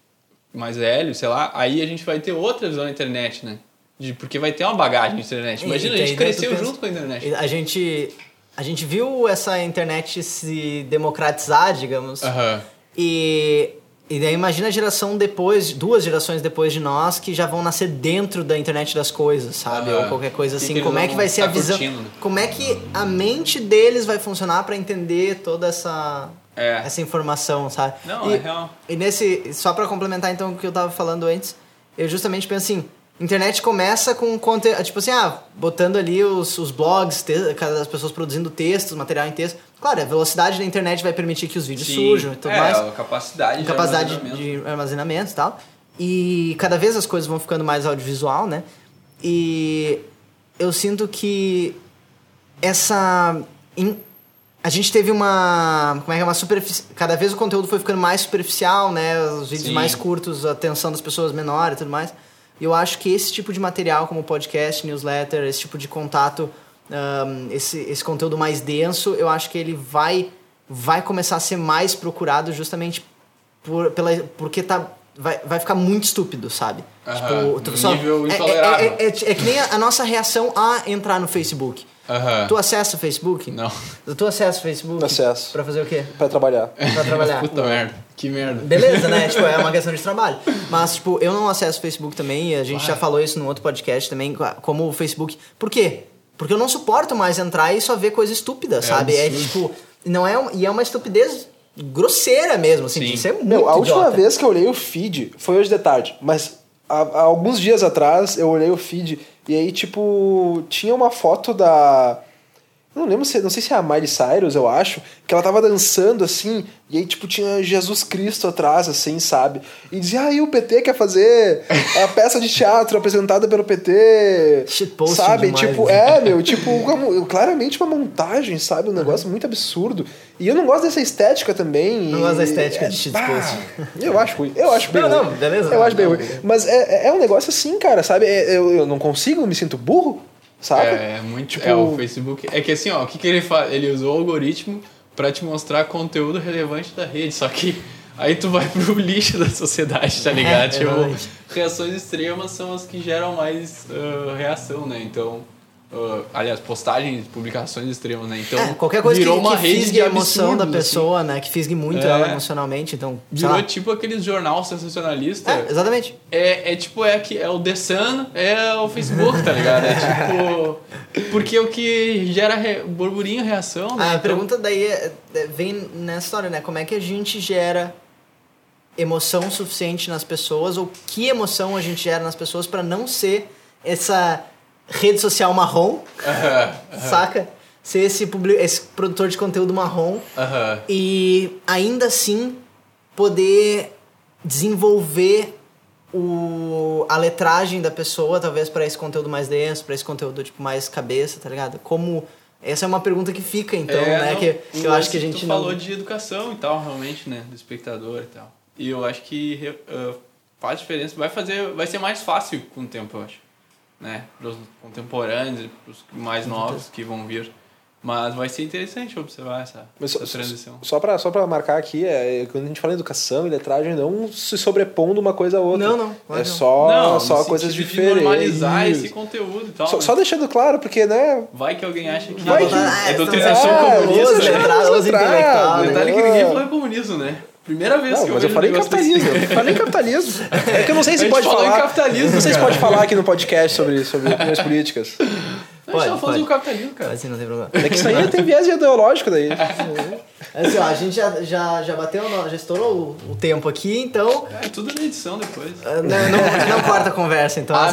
mais velho, sei lá, aí a gente vai ter outra visão da internet, né? De, porque vai ter uma bagagem de internet. Imagina, e, a gente cresceu pensa, junto com a internet. A gente, a gente viu essa internet se democratizar, digamos. Uhum. E, e daí imagina a geração depois, duas gerações depois de nós, que já vão nascer dentro da internet das coisas, sabe? Uhum. Ou qualquer coisa assim. como é que vai ser tá a visão. Curtindo, né? Como é que a mente deles vai funcionar para entender toda essa é. essa informação, sabe? Não, e, é real. E nesse, só para complementar então o que eu tava falando antes, eu justamente penso assim, internet começa com conteúdo, tipo assim, ah, botando ali os, os blogs, as pessoas produzindo textos, material em texto. Claro, a velocidade da internet vai permitir que os vídeos Sim. surjam e tudo é, mais. A capacidade, a capacidade de armazenamento. de armazenamento e tal. E cada vez as coisas vão ficando mais audiovisual, né? E eu sinto que essa a gente teve uma. Como é que é? Uma superfície. Cada vez o conteúdo foi ficando mais superficial, né? Os vídeos Sim. mais curtos, a atenção das pessoas menor e tudo mais. E eu acho que esse tipo de material, como podcast, newsletter, esse tipo de contato, um, esse, esse conteúdo mais denso, eu acho que ele vai, vai começar a ser mais procurado justamente por, pela, porque tá, vai, vai ficar muito estúpido, sabe? Uhum. Tipo, só, nível é, é, é, é, é, que nem a nossa reação a entrar no Facebook. Uhum. Tu acessa o Facebook? Não. Tu acessa o Facebook? Acesso. Pra fazer o quê? Pra trabalhar. Pra trabalhar. Puta merda. Que merda. Beleza, né? tipo, é uma questão de trabalho. Mas, tipo, eu não acesso o Facebook também. A gente já falou isso no outro podcast também, como o Facebook. Por quê? Porque eu não suporto mais entrar e só ver coisa estúpida, é sabe? É tipo. Não é, e é uma estupidez grosseira mesmo, assim, Sim. isso é muito Meu, a última idiota. vez que eu olhei o feed foi hoje de tarde, mas há, há alguns dias atrás eu olhei o feed e aí, tipo, tinha uma foto da não lembro se, não sei se é a Miley Cyrus, eu acho, que ela tava dançando assim, e aí, tipo, tinha Jesus Cristo atrás, assim, sabe? E dizia, ah, e o PT quer fazer a peça de teatro apresentada pelo PT. Shitpost sabe? Demais, tipo, né? é, meu, tipo, uma, claramente uma montagem, sabe? Um negócio uhum. muito absurdo. E eu não gosto dessa estética também. Não gosto da estética é, de shitpost. eu acho ruim. Eu acho bem não, ruim. Não, beleza. Eu acho bem não, ruim. Mas é, é um negócio assim, cara, sabe? É, eu, eu não consigo, me sinto burro sabe? É, é muito. Tipo... É, o Facebook. É que assim, ó, o que, que ele faz? Ele usou o algoritmo para te mostrar conteúdo relevante da rede, só que aí tu vai pro lixo da sociedade, tá ligado? É, tipo, reações extremas são as que geram mais uh, reação, né? Então Uh, aliás, postagens, publicações extremas, né? Então, é, qualquer coisa virou que, uma que rede a emoção da assim. pessoa, assim. né? Que fisgue muito é, ela emocionalmente, então... Virou tipo aqueles jornal sensacionalista. É, exatamente. É, é tipo, é, que é o The Sun, é o Facebook, tá ligado? É tipo... Porque o que gera re, burburinho, reação, né? A então... pergunta daí é, é, vem nessa história, né? Como é que a gente gera emoção suficiente nas pessoas ou que emoção a gente gera nas pessoas para não ser essa rede social marrom, saca? Ser esse, esse produtor de conteúdo marrom e ainda assim poder desenvolver o, a letragem da pessoa, talvez para esse conteúdo mais denso, para esse conteúdo tipo mais cabeça, tá ligado? Como essa é uma pergunta que fica, então, é, né? Não, que, que eu acho que a gente tu não... falou de educação e tal, realmente, né? Do espectador e tal. E eu acho que uh, faz diferença. Vai fazer, vai ser mais fácil com o tempo, eu acho né, para os contemporâneos e para os mais novos que vão vir. Mas vai ser interessante observar essa, Mas essa transição. Só para só pra marcar aqui, é, quando a gente fala em educação e letragem, não se sobrepondo uma coisa a outra. Não, não. É só, não, só coisas diferentes. De normalizar esse conteúdo e tal. Só, né? só, deixando claro, porque, né? Vai que alguém acha que, vai que... é, é doutrinação é, comunista. Letrados, letrados, Detalhe que ninguém falou em comunismo, né? Primeira vez não, que eu mas eu falei capitalismo. Eu falei capitalismo. É que eu não sei se pode falar. Em capitalismo, não sei se pode falar aqui no podcast sobre, sobre opiniões políticas. Pode, a gente do capitalismo, cara. Assim, não tem problema. É que isso aí tem viés ideológico daí. Assim, ó, a gente já, já, já bateu, já estourou o, o tempo aqui, então... É, tudo na edição depois. Uh, não, não, não corta a conversa, então. Ah,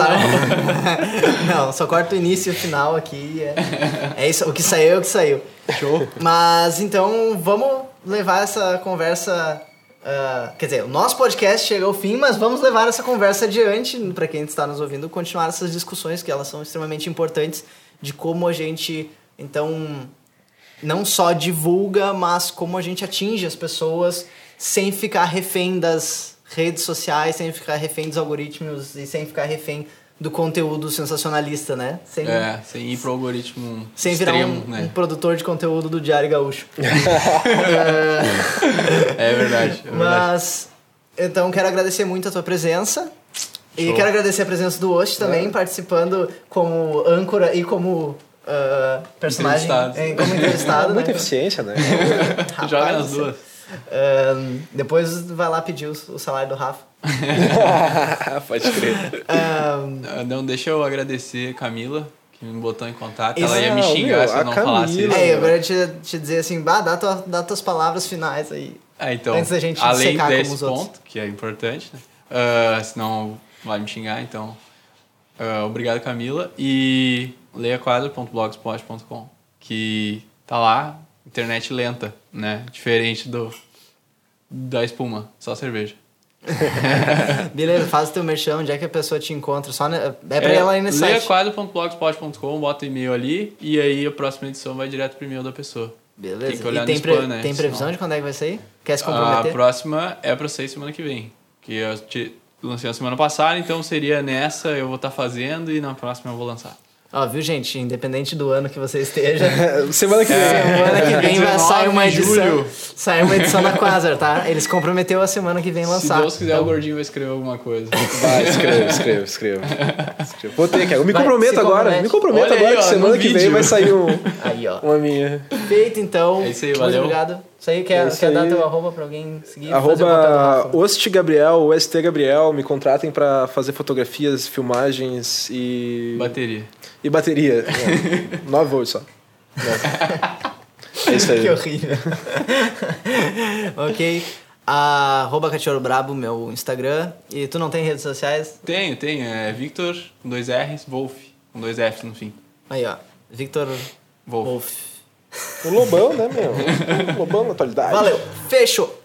não. não, só corta o início e o final aqui. É, é isso, o que saiu é o que saiu. Show. Mas, então, vamos levar essa conversa... Uh, quer dizer, o nosso podcast chega ao fim, mas vamos levar essa conversa adiante. Para quem está nos ouvindo, continuar essas discussões que elas são extremamente importantes de como a gente, então, não só divulga, mas como a gente atinge as pessoas sem ficar refém das redes sociais, sem ficar refém dos algoritmos e sem ficar refém do conteúdo sensacionalista, né? Sem, é, sem ir pro algoritmo Sem extremo, virar um, né? um, produtor de conteúdo do Diário Gaúcho. é, verdade, é Mas, então, quero agradecer muito a tua presença. Show. E quero agradecer a presença do Osh também, é. participando como âncora e como uh, personagem em, como entrevistado. Muita né? eficiência, né? Rapaz, Joga nas duas. Uh, depois vai lá pedir o, salário do Rafa. Pode crer. Uh, não, deixa eu agradecer Camila, que me botou em contato. Ela ia me xingar meu, se eu não Camila, falasse isso. É, agora te, te dizer assim, bah, dá, tua, dá tuas palavras finais aí. É, então, antes da gente além secar desse como os ponto, outros. que é importante, né? Uh, senão vai me xingar, então. Uh, obrigado, Camila. E leiaquadro.blogspot.com, que tá lá, internet lenta, né? Diferente do da espuma, só cerveja. Beleza, faz o teu merchan, onde é que a pessoa te encontra? Só é pra é, ela ir nesse site. leiaquadro.blogspot.com, bota e-mail ali e aí a próxima edição vai direto pro e-mail da pessoa. Beleza. Tem que olhar e tem, no spam, né? tem previsão Senão... de quando é que vai sair? Quer se A comprometer? próxima é pra sair semana que vem. Que eu te lancei na semana passada, então seria nessa eu vou estar tá fazendo e na próxima eu vou lançar. Ó, viu, gente? Independente do ano que você esteja. semana que vem. Semana que vem vai sair uma edição. Julho. Sai uma edição da Quasar, tá? Eles comprometeu a semana que vem lançar. Se Deus quiser, então... o gordinho vai escrever alguma coisa. Vai, escreve, escreve, escreve. Vou ter, cara. Eu me vai, comprometo agora. Me comprometo Olha agora aí, ó, que semana que vem vai sair um, aí, ó. uma minha. Feito, então. É isso aí, valeu. Muito obrigado. Isso aí, quer, é isso quer aí. dar teu arroba pra alguém seguir? Arroba Ost Gabriel, OST Gabriel. Me contratem pra fazer fotografias, filmagens e... Bateria. E bateria. 9 volts só. É isso aí. Que horrível. ok. Arroba Cachorro Brabo, meu Instagram. E tu não tem redes sociais? Tenho, tenho. É Victor, com dois R's, Wolf, com dois F's no fim. Aí, ó. Victor Wolf. Wolf. O Lobão, né, meu? O Lobão na atualidade. Valeu. Fechou.